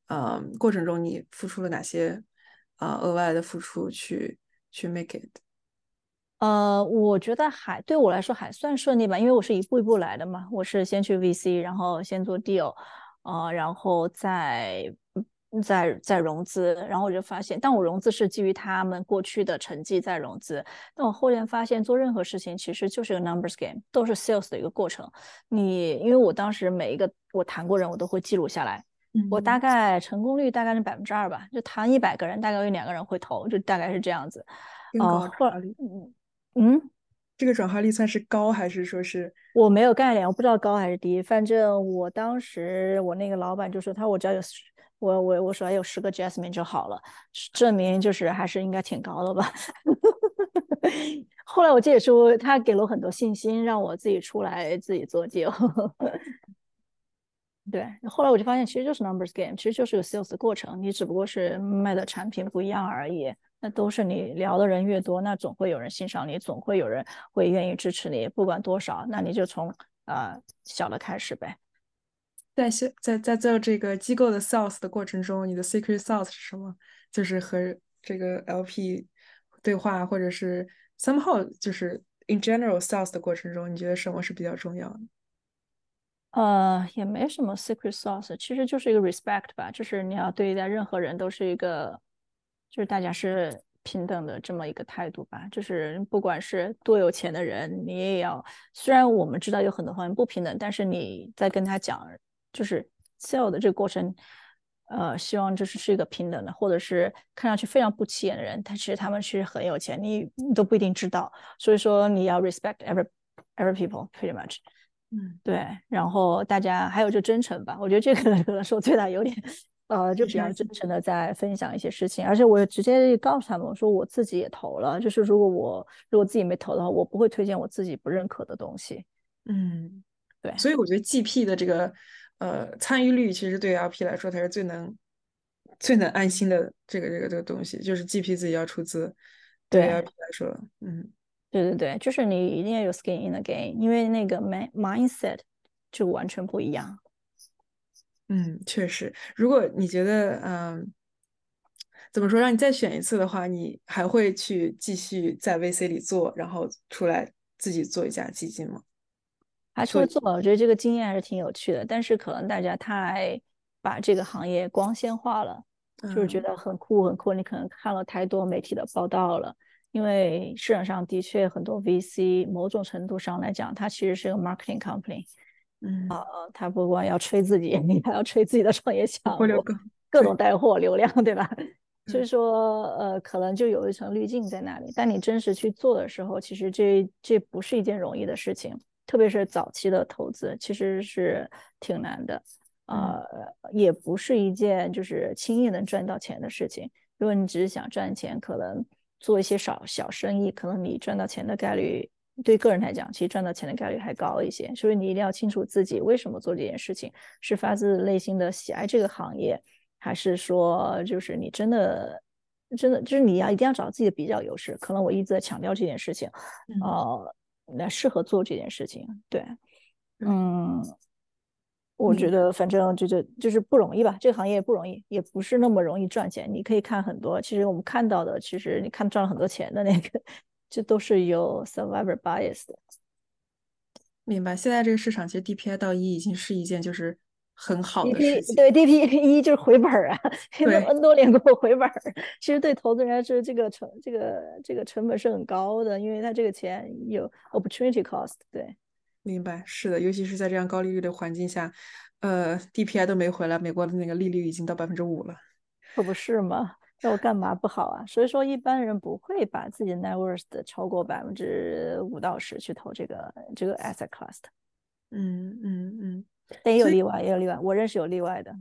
Speaker 1: 呃，过程中你付出了哪些，呃，额外的付出去去 make it？
Speaker 2: 呃，我觉得还对我来说还算顺利吧，因为我是一步一步来的嘛，我是先去 VC，然后先做 deal，呃，然后再。在在融资，然后我就发现，但我融资是基于他们过去的成绩在融资。但我后面发现，做任何事情其实就是个 numbers game，都是 sales 的一个过程。你因为我当时每一个我谈过人，我都会记录下来。我大概成功率大概是百分之二吧，就谈一百个人，大概有两个人会投，就大概是这样子。
Speaker 1: 哦，
Speaker 2: 嗯嗯，
Speaker 1: 这个转化率算是高还是说是？
Speaker 2: 我没有概念，我不知道高还是低。反正我当时我那个老板就说，他我只要有。我我我说有十个 Jasmine 就好了，证明就是还是应该挺高的吧。后来我记得说他给了我很多信心，让我自己出来自己做 deal。对，后来我就发现其实就是 numbers game，其实就是个 sales 的过程，你只不过是卖的产品不一样而已。那都是你聊的人越多，那总会有人欣赏你，总会有人会愿意支持你，不管多少，那你就从呃小的开始呗。
Speaker 1: 在在在做这个机构的 sales 的过程中，你的 secret sauce 是什么？就是和这个 LP 对话，或者是 somehow 就是 in general sales 的过程中，你觉得什么是比较重要的？
Speaker 2: 呃，也没什么 secret sauce，其实就是一个 respect 吧，就是你要对待任何人都是一个，就是大家是平等的这么一个态度吧。就是不管是多有钱的人，你也要，虽然我们知道有很多方面不平等，但是你在跟他讲。就是 sell 的这个过程，呃，希望就是是一个平等的，或者是看上去非常不起眼的人，但其实他们是很有钱，你你都不一定知道。所以说你要 respect every every people pretty much。
Speaker 1: 嗯，
Speaker 2: 对。然后大家还有就真诚吧，我觉得这个 可能是我最大优点，呃，就比较真诚的在分享一些事情，而且我直接告诉他们，我说我自己也投了，就是如果我如果自己没投的话，我不会推荐我自己不认可的东西。
Speaker 1: 嗯，
Speaker 2: 对。
Speaker 1: 所以我觉得 GP 的这个。呃，参与率其实对 LP 来说才是最能最能安心的这个这个这个东西，就是 GP 自己要出资，
Speaker 2: 对
Speaker 1: LP 来说，嗯，
Speaker 2: 对对对，就是你一定要有 skin in the game，因为那个 mind mindset 就完全不一样。
Speaker 1: 嗯，确实，如果你觉得嗯。怎么说？让你再选一次的话，你还会去继续在 VC 里做，然后出来自己做一家基金吗？
Speaker 2: 还是会做，我觉得这个经验还是挺有趣的。但是可能大家太把这个行业光鲜化了，就是觉得很酷很酷。你可能看了太多媒体的报道了，因为市场上的确很多 VC，某种程度上来讲，它其实是个 marketing company。
Speaker 1: 嗯
Speaker 2: 啊，他不光要吹自己，你还要吹自己的创业项目，
Speaker 1: 各
Speaker 2: 各种带货流量，对吧？所以说，呃，可能就有一层滤镜在那里。但你真实去做的时候，其实这这不是一件容易的事情，特别是早期的投资，其实是挺难的。呃，也不是一件就是轻易能赚到钱的事情。如果你只是想赚钱，可能做一些小小生意，可能你赚到钱的概率，对个人来讲，其实赚到钱的概率还高一些。所以你一定要清楚自己为什么做这件事情，是发自内心的喜爱这个行业。还是说，就是你真的，真的就是你要一定要找自己的比较优势。可能我一直在强调这件事情，呃，那适合做这件事情。对，嗯，我觉得反正就就就是不容易吧，这个行业不容易，也不是那么容易赚钱。你可以看很多，其实我们看到的，其实你看赚了很多钱的那个，这都是有 survivor bias 的。
Speaker 1: 明白。现在这个市场其实 DPI 到一已经是一件就是。很好的事情，
Speaker 2: 对 DP 一就是回本儿啊，那 N 多年给我回本儿。其实对投资人来说这个成这个这个成本是很高的，因为他这个钱有 opportunity cost。对，
Speaker 1: 明白，是的，尤其是在这样高利率的环境下，呃，DPI 都没回来，美国的那个利率已经到百分之五了，
Speaker 2: 可不是吗？那我干嘛不好啊？所以说一般人不会把自己 net worth 超过百分之五到十去投这个这个 asset class。
Speaker 1: 嗯嗯嗯。
Speaker 2: 但也有例外，也有例外。我认识有例外的，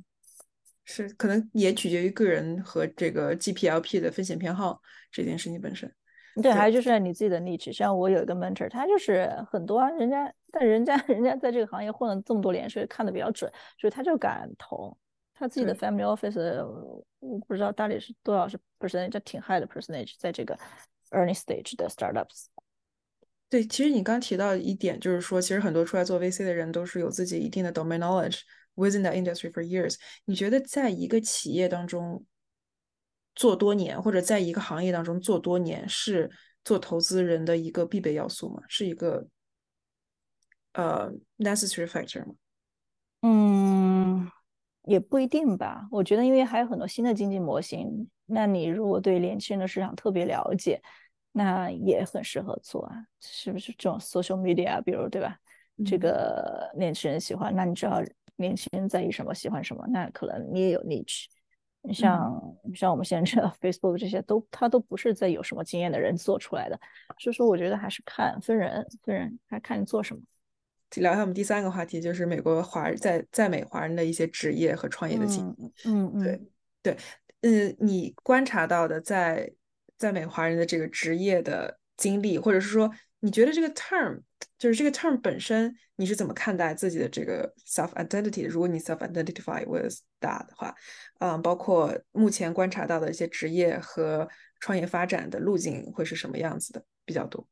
Speaker 1: 是可能也取决于个人和这个 GPLP 的风险偏好这件事情本身。
Speaker 2: 对，还有就是你自己的 niche。像我有一个 mentor，他就是很多人家，但人家人家在这个行业混了这么多年，所以看的比较准，所以他就敢投。他自己的 family office，我不知道到底是多少是 percentage，挺 high 的 percentage，在这个 early stage 的 startups。
Speaker 1: 对，其实你刚提到一点，就是说，其实很多出来做 VC 的人都是有自己一定的 domain knowledge within that industry for years。你觉得在一个企业当中做多年，或者在一个行业当中做多年，是做投资人的一个必备要素吗？是一个呃 necessary factor 吗？
Speaker 2: 嗯，也不一定吧。我觉得，因为还有很多新的经济模型，那你如果对年轻人的市场特别了解。那也很适合做啊，是不是这种 social media，比如对吧？这个年轻人喜欢，那你知道年轻人在意什么，喜欢什么，那可能你也有 niche。你像像我们现在这 Facebook 这些，都他都不是在有什么经验的人做出来的，所以说我觉得还是看分人，分人还看你做什么。
Speaker 1: 聊一下我们第三个话题，就是美国华在在美华人的一些职业和创业的经
Speaker 2: 历。嗯嗯，
Speaker 1: 对对，嗯，你观察到的在。在美华人的这个职业的经历，或者是说，你觉得这个 term 就是这个 term 本身，你是怎么看待自己的这个 self identity？如果你 self identify with that 的话，嗯，包括目前观察到的一些职业和创业发展的路径会是什么样子的比较多？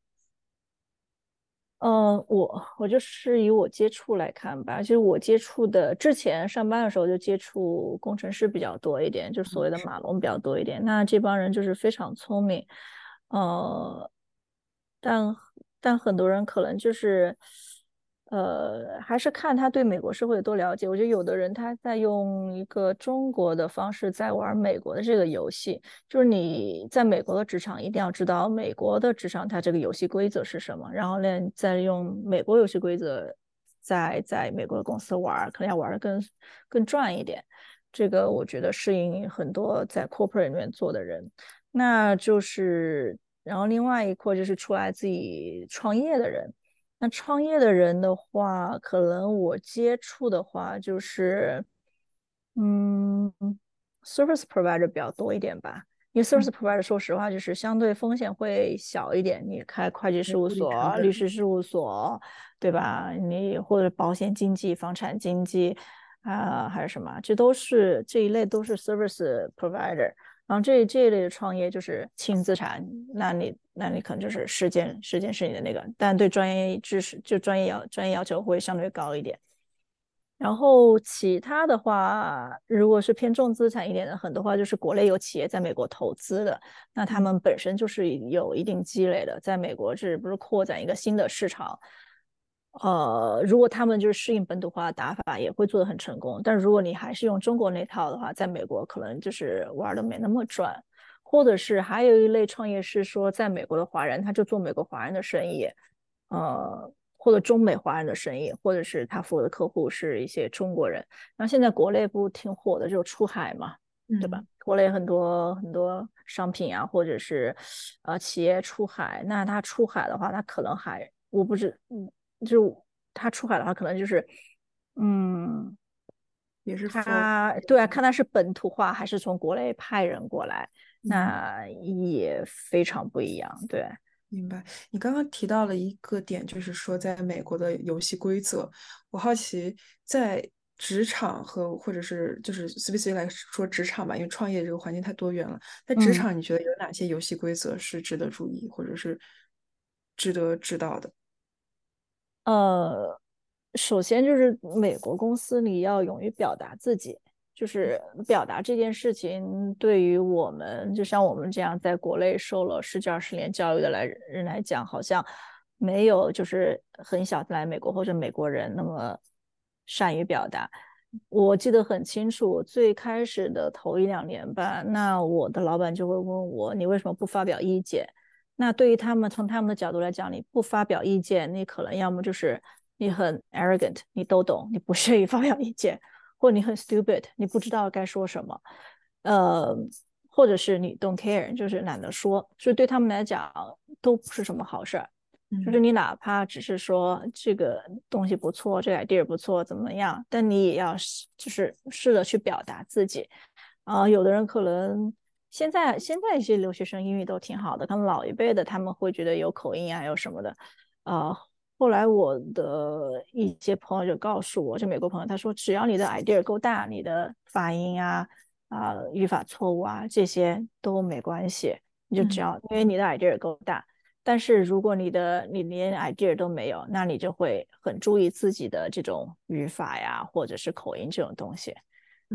Speaker 2: 嗯，我我就是以我接触来看吧，其实我接触的之前上班的时候就接触工程师比较多一点，就所谓的马龙比较多一点。那这帮人就是非常聪明，呃，但但很多人可能就是。呃，还是看他对美国社会有多了解。我觉得有的人他在用一个中国的方式在玩美国的这个游戏，就是你在美国的职场一定要知道美国的职场它这个游戏规则是什么，然后呢，再用美国游戏规则在在美国的公司玩，可能要玩的更更赚一点。这个我觉得适应很多在 corporate 里面做的人，那就是，然后另外一块就是出来自己创业的人。那创业的人的话，可能我接触的话就是，嗯，service provider 比较多一点吧。因为 service provider 说实话就是相对风险会小一点。你开会计事务所、律师事务所，对吧？你或者保险经纪、房产经纪，啊，还是什么，这都是这一类都是 service provider。然后这这一类的创业就是轻资产，那你那你可能就是时间时间是你的那个，但对专业知识就专业要专业要求会相对高一点。然后其他的话，如果是偏重资产一点的，很多话就是国内有企业在美国投资的，那他们本身就是有一定积累的，在美国这不是扩展一个新的市场。呃，如果他们就是适应本土化的打法，也会做得很成功。但如果你还是用中国那套的话，在美国可能就是玩的没那么转。或者是还有一类创业是说，在美国的华人，他就做美国华人的生意，呃，或者中美华人的生意，或者是他服务的客户是一些中国人。那现在国内不挺火的，就是出海嘛，对吧？国内很多很多商品啊，或者是呃企业出海，那他出海的话，他可能还我不知嗯。就他出海的话，可能就是，嗯，
Speaker 1: 也是
Speaker 2: 他对啊，看他是本土化还是从国内派人过来，那也非常不一样。对，
Speaker 1: 明白。你刚刚提到了一个点，就是说在美国的游戏规则，我好奇在职场和或者是就是 specific 来说职场吧，因为创业这个环境太多元了。在职场，你觉得有哪些游戏规则是值得注意，或者是值得知道的？
Speaker 2: 呃，首先就是美国公司你要勇于表达自己，就是表达这件事情，对于我们就像我们这样在国内受了十几二十年教育的来人来讲，好像没有就是很小来美国或者美国人那么善于表达。我记得很清楚，最开始的头一两年吧，那我的老板就会问我，你为什么不发表意见？那对于他们，从他们的角度来讲，你不发表意见，你可能要么就是你很 arrogant，你都懂，你不屑于 发表意见，或者你很 stupid，你不知道该说什么，呃，或者是你 don't care，就是懒得说，所以对他们来讲都不是什么好事儿。就是你哪怕只是说这个东西不错，这个 idea 不错，怎么样，但你也要就是试着去表达自己。啊，有的人可能。现在现在一些留学生英语都挺好的，可能老一辈的他们会觉得有口音啊，有什么的。呃，后来我的一些朋友就告诉我，就美国朋友，他说只要你的 idea 够大，你的发音啊啊语法错误啊这些都没关系，你就只要因为你的 idea 够大。但是如果你的你连 idea 都没有，那你就会很注意自己的这种语法呀，或者是口音这种东西。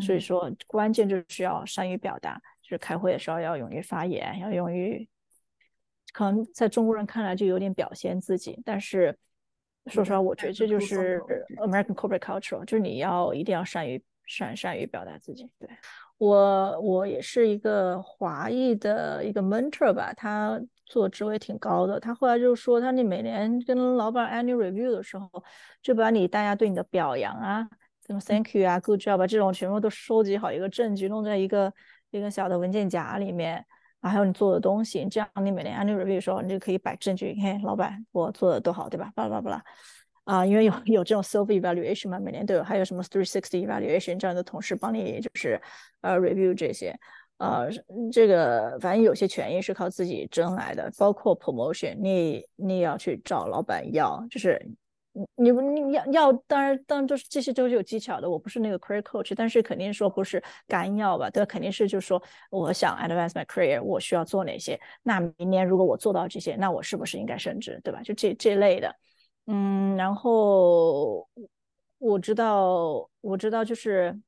Speaker 2: 所以说，关键就是要善于表达。就是开会的时候要勇于发言，要勇于，可能在中国人看来就有点表现自己，但是说实话，我觉得这就是 American corporate culture，就是你要一定要善于善善于表达自己。对我，我也是一个华裔的一个 mentor 吧，他做职位挺高的，他后来就说，他你每年跟老板 annual review 的时候，就把你大家对你的表扬啊，什么 thank you 啊，good job 啊，这种全部都收集好一个证据，弄在一个。一个小的文件夹里面，啊，还有你做的东西，这样你每年 annual review 的时候，你就可以摆证据，嘿，老板，我做的多好，对吧？巴拉巴拉巴拉，啊，因为有有这种 self evaluation 嘛，每年都有，还有什么 three sixty evaluation，这样的同事帮你就是呃 review 这些，呃，这个反正有些权益是靠自己争来的，包括 promotion，你你也要去找老板要，就是。你你要要当然当然都是这些都是有技巧的，我不是那个 career coach，但是肯定说不是干要吧，对，肯定是就是说我想 advance my career，我需要做哪些？那明年如果我做到这些，那我是不是应该升职，对吧？就这这类的，嗯，然后我知道我知道就是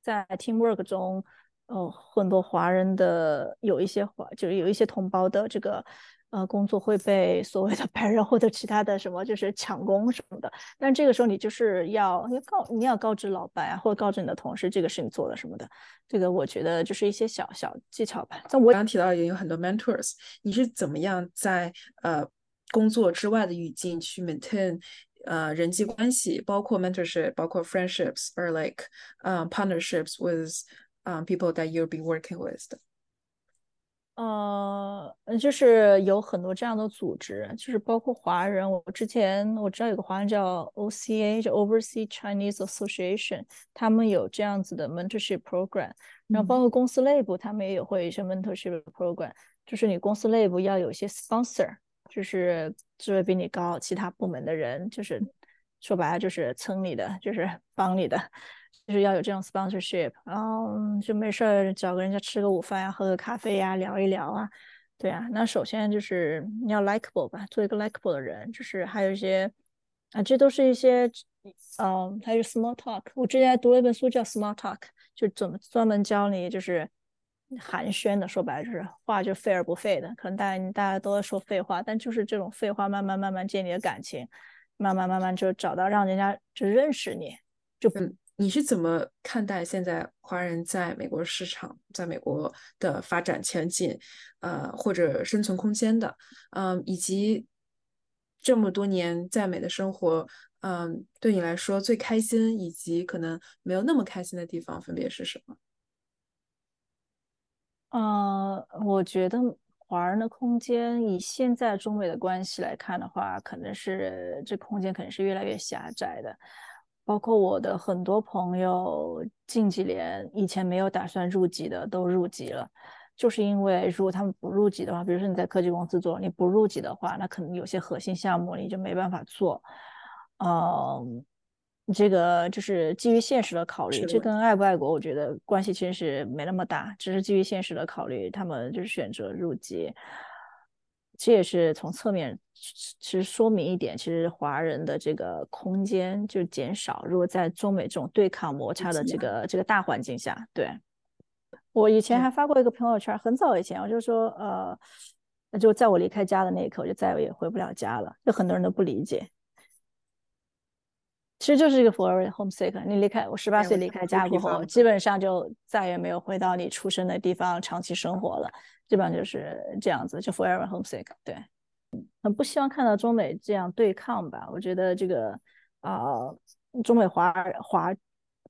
Speaker 2: 在 teamwork 中，呃，很多华人的有一些华就是有一些同胞的这个。呃，工作会被所谓的白人或者其他的什么，就是抢工什么的。但这个时候你就是要要告你要告知老板啊，或者告知你的同事这个是你做的什么的。这个我觉得就是一些小小技巧吧。
Speaker 1: 像我刚提到也有很多 mentors，你是怎么样在呃工作之外的语境去 maintain 呃人际关系，包括 mentorship，包括 friendships，or like 嗯 partnerships with 嗯 people that you've been working with 的。
Speaker 2: 呃，就是有很多这样的组织，就是包括华人。我之前我知道有个华人叫 OCA，就 Overseas Chinese Association，他们有这样子的 mentorship program。然后包括公司内部，他们也有会有一些 mentorship program，就是你公司内部要有一些 sponsor，就是职位比你高，其他部门的人就是说白了就是蹭你的，就是帮你的，就是要有这种 sponsorship，然后就没事儿找个人家吃个午饭呀，喝个咖啡呀，聊一聊啊。对啊，那首先就是你要 likable 吧，做一个 likable 的人，就是还有一些啊，这都是一些，嗯，还有 small talk。我之前读了一本书叫 small talk，就怎么专门教你就是寒暄的，说白了就是话就费而不费的。可能大家大家都在说废话，但就是这种废话慢慢慢慢建立的感情，慢慢慢慢就找到让人家就认识你，就
Speaker 1: 不。你是怎么看待现在华人在美国市场、在美国的发展前景，呃，或者生存空间的？嗯，以及这么多年在美的生活，嗯，对你来说最开心以及可能没有那么开心的地方分别是什么？
Speaker 2: 呃，我觉得华人的空间，以现在中美的关系来看的话，可能是这空间可能是越来越狭窄的。包括我的很多朋友，近几年以前没有打算入籍的都入籍了，就是因为如果他们不入籍的话，比如说你在科技公司做，你不入籍的话，那可能有些核心项目你就没办法做。嗯，这个就是基于现实的考虑，这跟爱不爱国我觉得关系其实是没那么大，只是基于现实的考虑，他们就是选择入籍。这也是从侧面其实说明一点，其实华人的这个空间就减少。如果在中美这种对抗摩擦的这个这个大环境下，对我以前还发过一个朋友圈，很早以前我就说，呃，那就在我离开家的那一刻，我就再也回不了家了。就很多人都不理解。其实就是一个 forever homesick。你离开我十八岁离开家过后，基本上就再也没有回到你出生的地方长期生活了，基本上就是这样子，就 forever homesick。对，很不希望看到中美这样对抗吧？我觉得这个啊，中美华华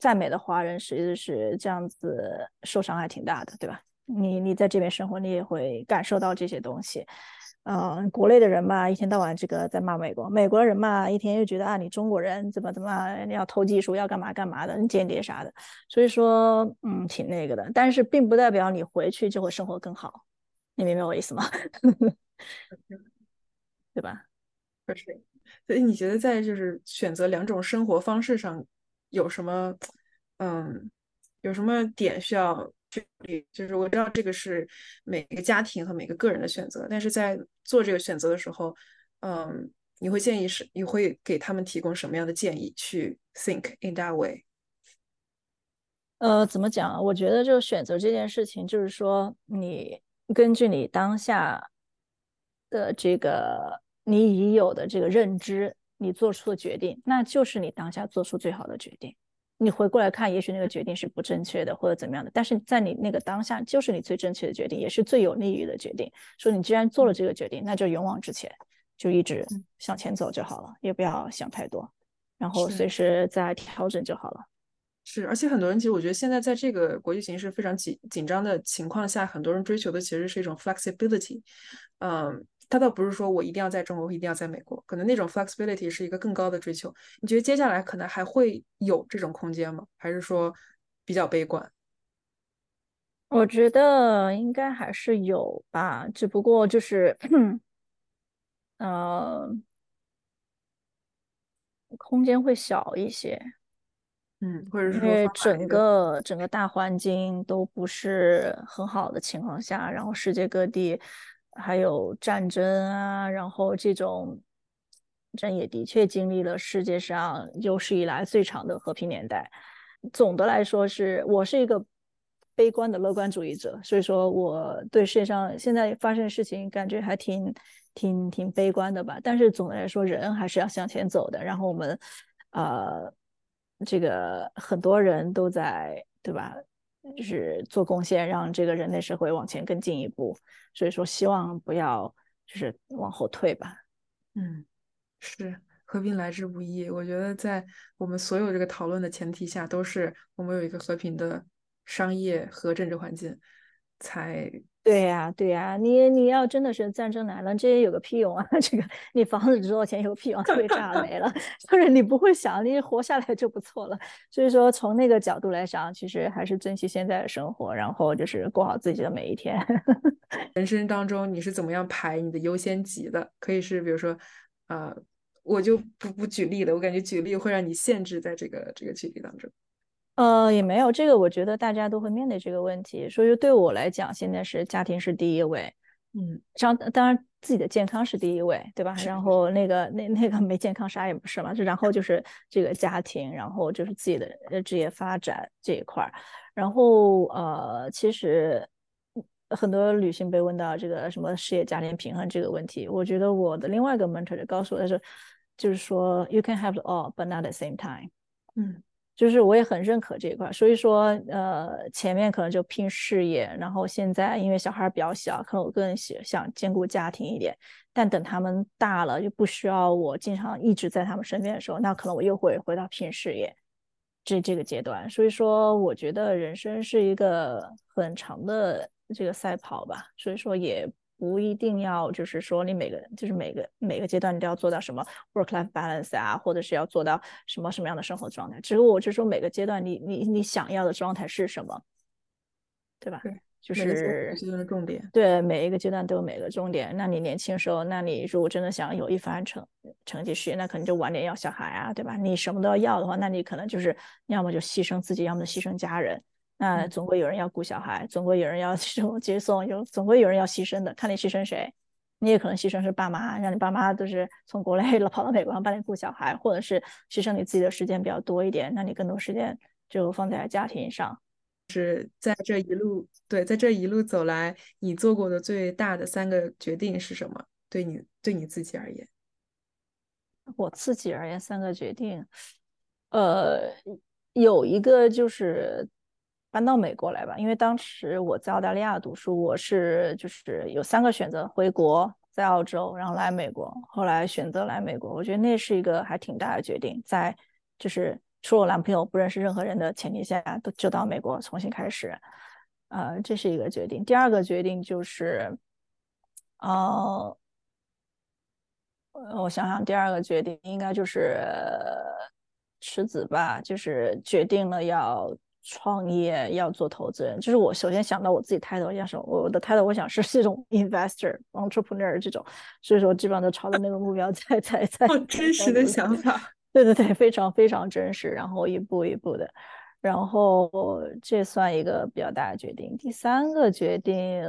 Speaker 2: 在美的华人，实际是这样子受伤还挺大的，对吧？你你在这边生活，你也会感受到这些东西。嗯，国内的人嘛，一天到晚这个在骂美国；美国人嘛，一天又觉得啊，你中国人怎么怎么你要偷技术，要干嘛干嘛的，你间谍啥的。所以说，嗯，挺那个的。但是并不代表你回去就会生活更好，你明白我意思吗？对吧？
Speaker 1: 不是。所以你觉得在就是选择两种生活方式上有什么嗯有什么点需要？就是我知道这个是每个家庭和每个个人的选择，但是在做这个选择的时候，嗯，你会建议是你会给他们提供什么样的建议去 think in that way？
Speaker 2: 呃，怎么讲？我觉得就选择这件事情，就是说你根据你当下的这个你已有的这个认知，你做出的决定，那就是你当下做出最好的决定。你回过来看，也许那个决定是不正确的，或者怎么样的，但是在你那个当下，就是你最正确的决定，也是最有利于的决定。说你既然做了这个决定，那就勇往直前，就一直向前走就好了，也不要想太多，然后随时再调整就好了。
Speaker 1: 是，而且很多人其实我觉得现在在这个国际形势非常紧紧张的情况下，很多人追求的其实是一种 flexibility，嗯。他倒不是说我一定要在中国，我一定要在美国，可能那种 flexibility 是一个更高的追求。你觉得接下来可能还会有这种空间吗？还是说比较悲观？
Speaker 2: 我觉得应该还是有吧，只不过就是，呃，空间会小一些。
Speaker 1: 嗯，或者说
Speaker 2: 因为整个整个大环境都不是很好的情况下，然后世界各地。还有战争啊，然后这种，这也的确经历了世界上有史以来最长的和平年代。总的来说，是我是一个悲观的乐观主义者，所以说我对世界上现在发生的事情感觉还挺挺挺悲观的吧。但是总的来说，人还是要向前走的。然后我们，呃，这个很多人都在，对吧？就是做贡献，让这个人类社会往前更进一步。所以说，希望不要就是往后退吧。
Speaker 1: 嗯，是和平来之不易。我觉得在我们所有这个讨论的前提下，都是我们有一个和平的商业和政治环境才。
Speaker 2: 对呀，对呀，你你要真的是战争来了，这也有个屁用啊！这个你房子值多少钱有个屁用，被炸没了，就是你不会想，你活下来就不错了。所以说，从那个角度来讲，其实还是珍惜现在的生活，然后就是过好自己的每一天。
Speaker 1: 人生当中，你是怎么样排你的优先级的？可以是比如说，呃，我就不不举例了，我感觉举例会让你限制在这个这个距离当中。
Speaker 2: 呃，也没有这个，我觉得大家都会面对这个问题，所以对我来讲，现在是家庭是第一位，
Speaker 1: 嗯，
Speaker 2: 当当然自己的健康是第一位，对吧？然后那个那那个没健康啥也不是嘛，就然后就是这个家庭，然后就是自己的职业发展这一块儿，然后呃，其实很多女性被问到这个什么事业家庭平衡这个问题，我觉得我的另外一个 mentor 就告诉我的是，就是说 you can have all but not at the same time，
Speaker 1: 嗯。
Speaker 2: 就是我也很认可这一块，所以说，呃，前面可能就拼事业，然后现在因为小孩比较小，可能我更喜想兼顾家庭一点。但等他们大了，就不需要我经常一直在他们身边的时候，那可能我又会回到拼事业这这个阶段。所以说，我觉得人生是一个很长的这个赛跑吧，所以说也。不一定要就是说你每个就是每个每个阶段你都要做到什么 work life balance 啊，或者是要做到什么什么样的生活状态。只是我就说每个阶段你你你想要的状态是什么，对吧？
Speaker 1: 对，
Speaker 2: 就是
Speaker 1: 阶段的重点。
Speaker 2: 对，每一个阶段都有每个重点。那你年轻时候，那你如果真的想有一番成成绩事业，那可能就晚点要小孩啊，对吧？你什么都要要的话，那你可能就是要么就牺牲自己，要么牺牲家人。那总归有人要顾小孩，总归有人要 送接送，有总归有人要牺牲的，看你牺牲谁。你也可能牺牲是爸妈，让你爸妈都是从国内了 跑到美国帮你顾小孩，或者是牺牲你自己的时间比较多一点，那你更多时间就放在家庭上。
Speaker 1: 是在这一路对，在这一路走来，你做过的最大的三个决定是什么？对你对你自己而言，
Speaker 2: 我自己而言，三个决定，呃，有一个就是。搬到美国来吧，因为当时我在澳大利亚读书，我是就是有三个选择：回国、在澳洲，然后来美国。后来选择来美国，我觉得那是一个还挺大的决定，在就是除了我男朋友不认识任何人的前提下，都就到美国重新开始。呃，这是一个决定。第二个决定就是，呃，我想想，第二个决定应该就是辞职吧，就是决定了要。创业要做投资人，就是我首先想到我自己 title 要什么，我的 title 我想是这种 investor entrepreneur 这种，所以说基本上都朝着那个目标在在在。
Speaker 1: 真实的想法，
Speaker 2: 对对对，非常非常真实，然后一步一步的，然后这算一个比较大的决定。第三个决定，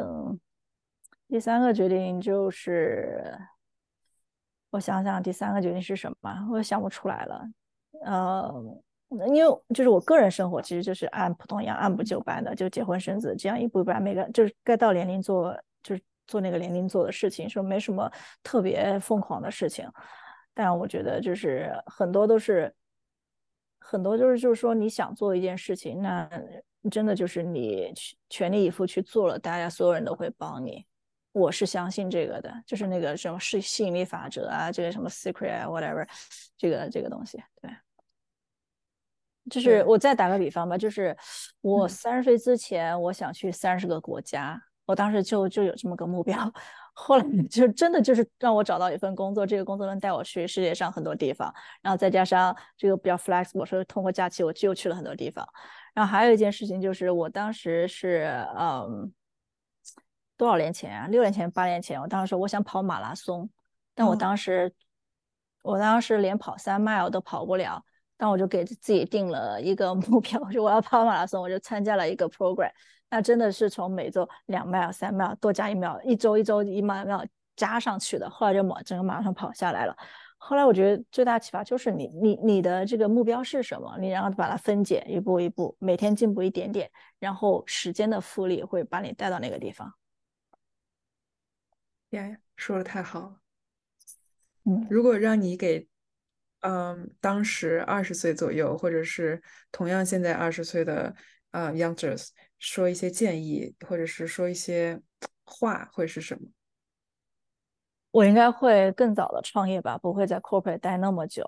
Speaker 2: 第三个决定就是，我想想，第三个决定是什么？我想不出来了，呃。因为就是我个人生活，其实就是按普通一样按部就班的，就结婚生子，这样一步一步，每个就是该到年龄做，就是做那个年龄做的事情，说没什么特别疯狂的事情。但我觉得就是很多都是，很多就是就是说你想做一件事情，那真的就是你全力以赴去做了，大家所有人都会帮你。我是相信这个的，就是那个什么吸吸引力法则啊，这个什么 secret 啊，whatever，这个这个东西，对。就是我再打个比方吧，就是我三十岁之前，我想去三十个国家，我当时就就有这么个目标。后来就真的就是让我找到一份工作，这个工作能带我去世界上很多地方，然后再加上这个比较 flexible，说通过假期我就去了很多地方。然后还有一件事情就是，我当时是嗯多少年前啊？六年前、八年前，我当时说我想跑马拉松，但我当时我当时连跑三 mile 都跑不了。但我就给自己定了一个 目标，就我要跑马拉松，我就参加了一个 program。那真的是从每周两 mile、三 mile 多加一 mile，一周一周一 mile 加上去的。后来就马整个马拉松跑下来了。后来我觉得最大启发就是你你你的这个目标是什么？你然后把它分解，一步一步，每天进步一点点，然后时间的复利会把你带到那个地方。
Speaker 1: 呀，说的太好了。
Speaker 2: 嗯，
Speaker 1: 如果让你给。嗯，当时二十岁左右，或者是同样现在二十岁的呃 youngsters，说一些建议，或者是说一些话，会是什么？
Speaker 2: 我应该会更早的创业吧，不会在 corporate 待那么久。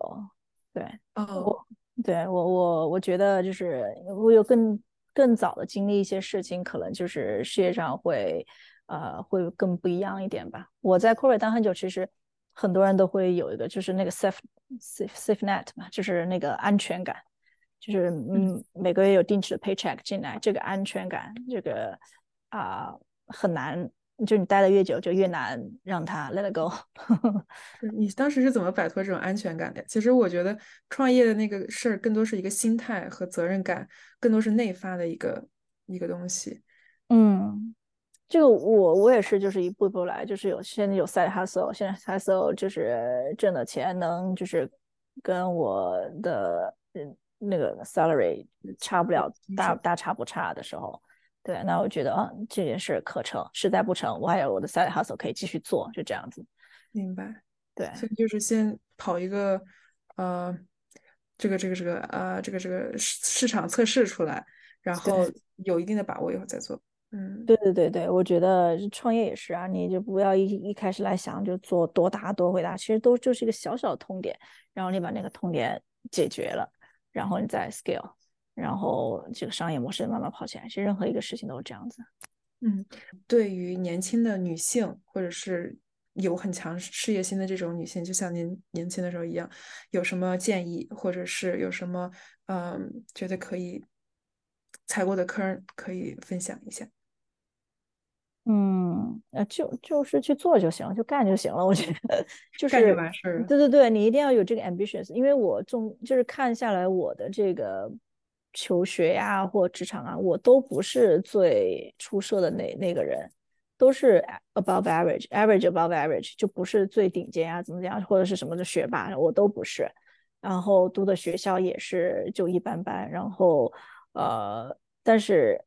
Speaker 2: 对，
Speaker 1: 哦，
Speaker 2: 对我我我觉得就是我有更更早的经历一些事情，可能就是事业上会呃会更不一样一点吧。我在 corporate 待很久，其实。很多人都会有一个，就是那个 safe safe safe net 嘛，就是那个安全感，就是嗯，每个月有定期的 paycheck 进来，这个安全感，这个啊很难就你待的越久，就越难让它 let it go。
Speaker 1: 你当时是怎么摆脱这种安全感的？其实我觉得创业的那个事儿更多是一个心态和责任感，更多是内发的一个一个东西。
Speaker 2: 嗯，这个我我也是，就是一步一步来，就是有现在有 side hustle，现在 hustle 就是挣的钱能就是跟我的嗯那个 salary 差不了大大差不差的时候。对，那我觉得啊，这件事可成，实在不成，我还有我的 side hustle 可以继续做，就这样子。
Speaker 1: 明白。
Speaker 2: 对，
Speaker 1: 所以就是先跑一个呃，这个这个这个呃，这个这个市市场测试出来，然后有一定的把握以后再做。嗯，
Speaker 2: 对对对对，我觉得创业也是啊，你就不要一一开始来想就做多大多伟大，其实都就是一个小小的痛点，然后你把那个痛点解决了，然后你再 scale。然后这个商业模式慢慢跑起来，其实任何一个事情都是这样子。
Speaker 1: 嗯，对于年轻的女性，或者是有很强事业心的这种女性，就像您年轻的时候一样，有什么建议，或者是有什么嗯觉得可以踩过的坑，可以分享一下？
Speaker 2: 嗯，呃，就就是去做就行了，就干就行了。我觉得就是
Speaker 1: 干就完事儿。
Speaker 2: 对对对，你一定要有这个 ambitious，因为我中就是看下来我的这个。求学呀，或职场啊，我都不是最出色的那那个人，都是 above average，average above average，就不是最顶尖啊，怎么讲，或者是什么的学霸，我都不是。然后读的学校也是就一般般，然后呃，但是。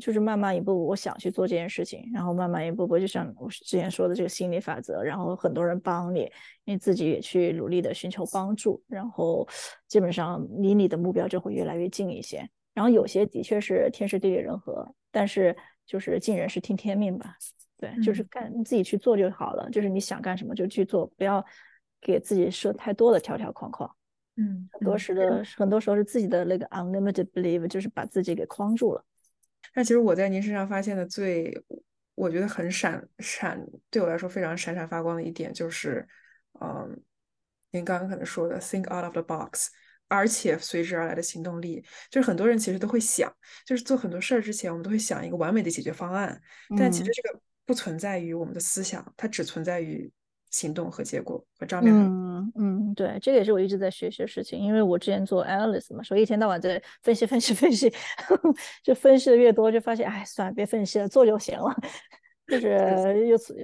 Speaker 2: 就是慢慢一步步，我想去做这件事情，然后慢慢一步步，就像我之前说的这个心理法则，然后很多人帮你，你自己也去努力的寻求帮助，然后基本上离你的目标就会越来越近一些。然后有些的确是天时地利人和，但是就是尽人事听天命吧。对，就是干你自己去做就好了，就是你想干什么就去做，不要给自己设太多的条条框框。
Speaker 1: 嗯，
Speaker 2: 很多时的很多时候是自己的那个 unlimited belief，就是把自己给框住了。
Speaker 1: 但其实我在您身上发现的最，我觉得很闪闪，对我来说非常闪闪发光的一点就是，嗯，您刚刚可能说的 think out of the box，而且随之而来的行动力，就是很多人其实都会想，就是做很多事儿之前，我们都会想一个完美的解决方案，但其实这个不存在于我们的思想，它只存在于。行动和结果和张量。
Speaker 2: 嗯嗯，对，这个也是我一直在学习的事情。因为我之前做 analyst 嘛，所以一天到晚在分析分析分析，就分析的越多，就发现，哎，算了，别分析了，做就行了。就是有错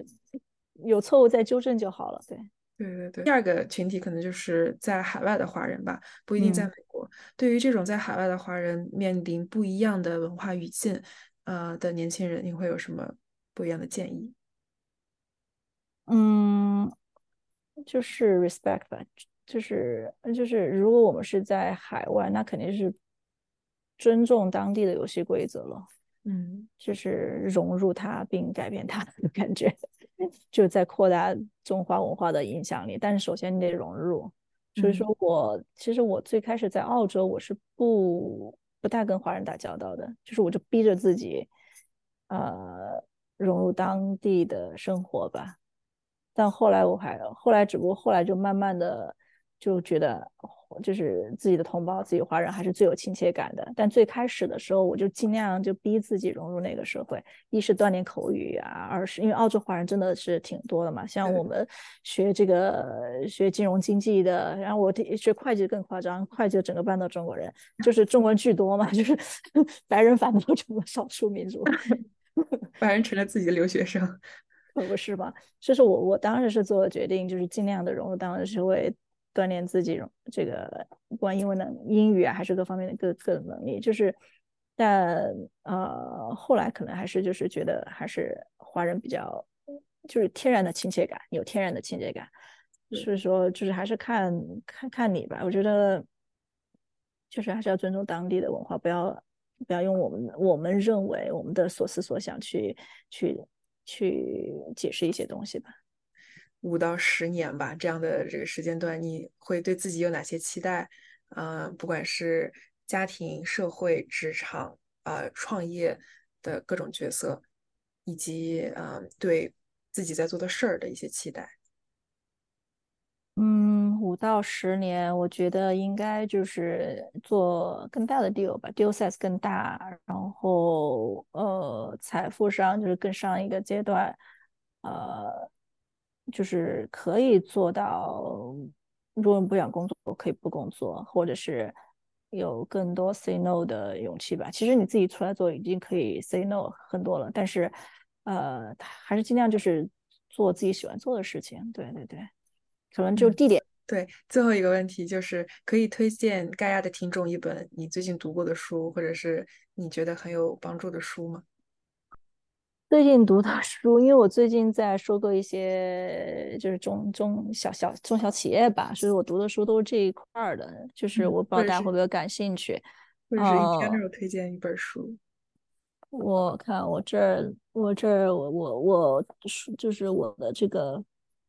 Speaker 2: 有错误再纠正就好了。对
Speaker 1: 对对对。第二个群体可能就是在海外的华人吧，不一定在美国。对于这种在海外的华人面临不一样的文化语境，呃的年轻人，你会有什么不一样的建议？
Speaker 2: 嗯，就是 respect 吧，就是就是，如果我们是在海外，那肯定是尊重当地的游戏规则了。
Speaker 1: 嗯，
Speaker 2: 就是融入它并改变它的感觉，就在扩大中华文化的影响力。但是首先你得融入。所以说我其实我最开始在澳洲，我是不不大跟华人打交道的，就是我就逼着自己，呃，融入当地的生活吧。但后来我还后来，只不过后来就慢慢的就觉得，就是自己的同胞、自己华人还是最有亲切感的。但最开始的时候，我就尽量就逼自己融入那个社会，一是锻炼口语啊，二是因为澳洲华人真的是挺多的嘛。像我们学这个学金融经济的，然后我学会计更夸张，会计整个班都中国人，就是中国人巨多嘛，就是白人反倒成了少数民族，
Speaker 1: 白人成了自己的留学生。
Speaker 2: 可不是吧？就是我我当时是做了决定，就是尽量的融入当时会锻炼自己这个不管英文能英语啊，还是各方面的各各种能力。就是，但呃后来可能还是就是觉得还是华人比较就是天然的亲切感，有天然的亲切感。所以说就是还是看看看你吧。我觉得就是还是要尊重当地的文化，不要不要用我们我们认为我们的所思所想去去。去解释一些东西吧，
Speaker 1: 五到十年吧，这样的这个时间段，你会对自己有哪些期待？呃，不管是家庭、社会、职场呃，创业的各种角色，以及呃，对自己在做的事儿的一些期待。
Speaker 2: 嗯，五到十年，我觉得应该就是做更大的 deal 吧，deal size 更大，然后呃，财富上就是更上一个阶段，呃，就是可以做到，如果不想工作，可以不工作，或者是有更多 say no 的勇气吧。其实你自己出来做已经可以 say no 很多了，但是呃，还是尽量就是做自己喜欢做的事情。对对对。可能就地点。
Speaker 1: 对，最后一个问题就是可以推荐盖亚的听众一本你最近读过的书，或者是你觉得很有帮助的书吗？
Speaker 2: 最近读的书，因为我最近在收购一些就是中中小小中小企业吧，所以我读的书都是这一块儿的。就是我不知道大家会不会感兴趣。
Speaker 1: 或者是 in general 推荐一本书。
Speaker 2: 我看我这儿，我这儿，我我我书就是我的这个。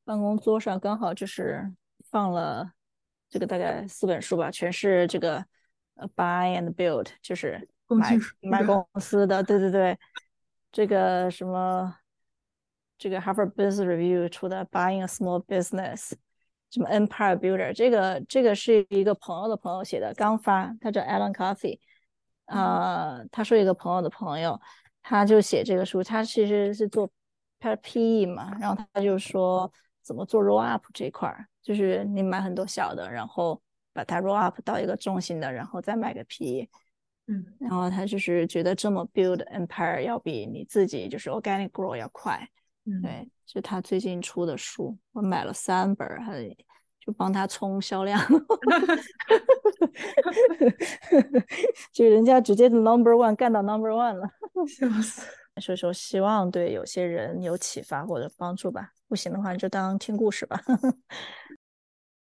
Speaker 2: 办公桌上刚好就是放了这个大概四本书吧，全是这个呃 buy and build，就是买买公司的。对对对，这个什么这个 Harvard Business Review 出的 Buying a Small Business，什么 Empire Builder，这个这个是一个朋友的朋友写的，刚发，他叫 Alan Coffee，啊，他说一个朋友的朋友，他就写这个书，他其实是做他 PE 嘛，然后他就说。怎么做 roll up 这一块儿，就是你买很多小的，然后把它 roll up 到一个中心的，然后再买个 PE，
Speaker 1: 嗯，
Speaker 2: 然后他就是觉得这么 build empire 要比你自己就是 organic grow 要快，
Speaker 1: 嗯，
Speaker 2: 对，就他最近出的书，我买了三本，还就帮他冲销量，就人家直接 number one 干到 number one 了，
Speaker 1: 笑死。
Speaker 2: 所以说，希望对有些人有启发或者帮助吧。不行的话，就当听故事吧。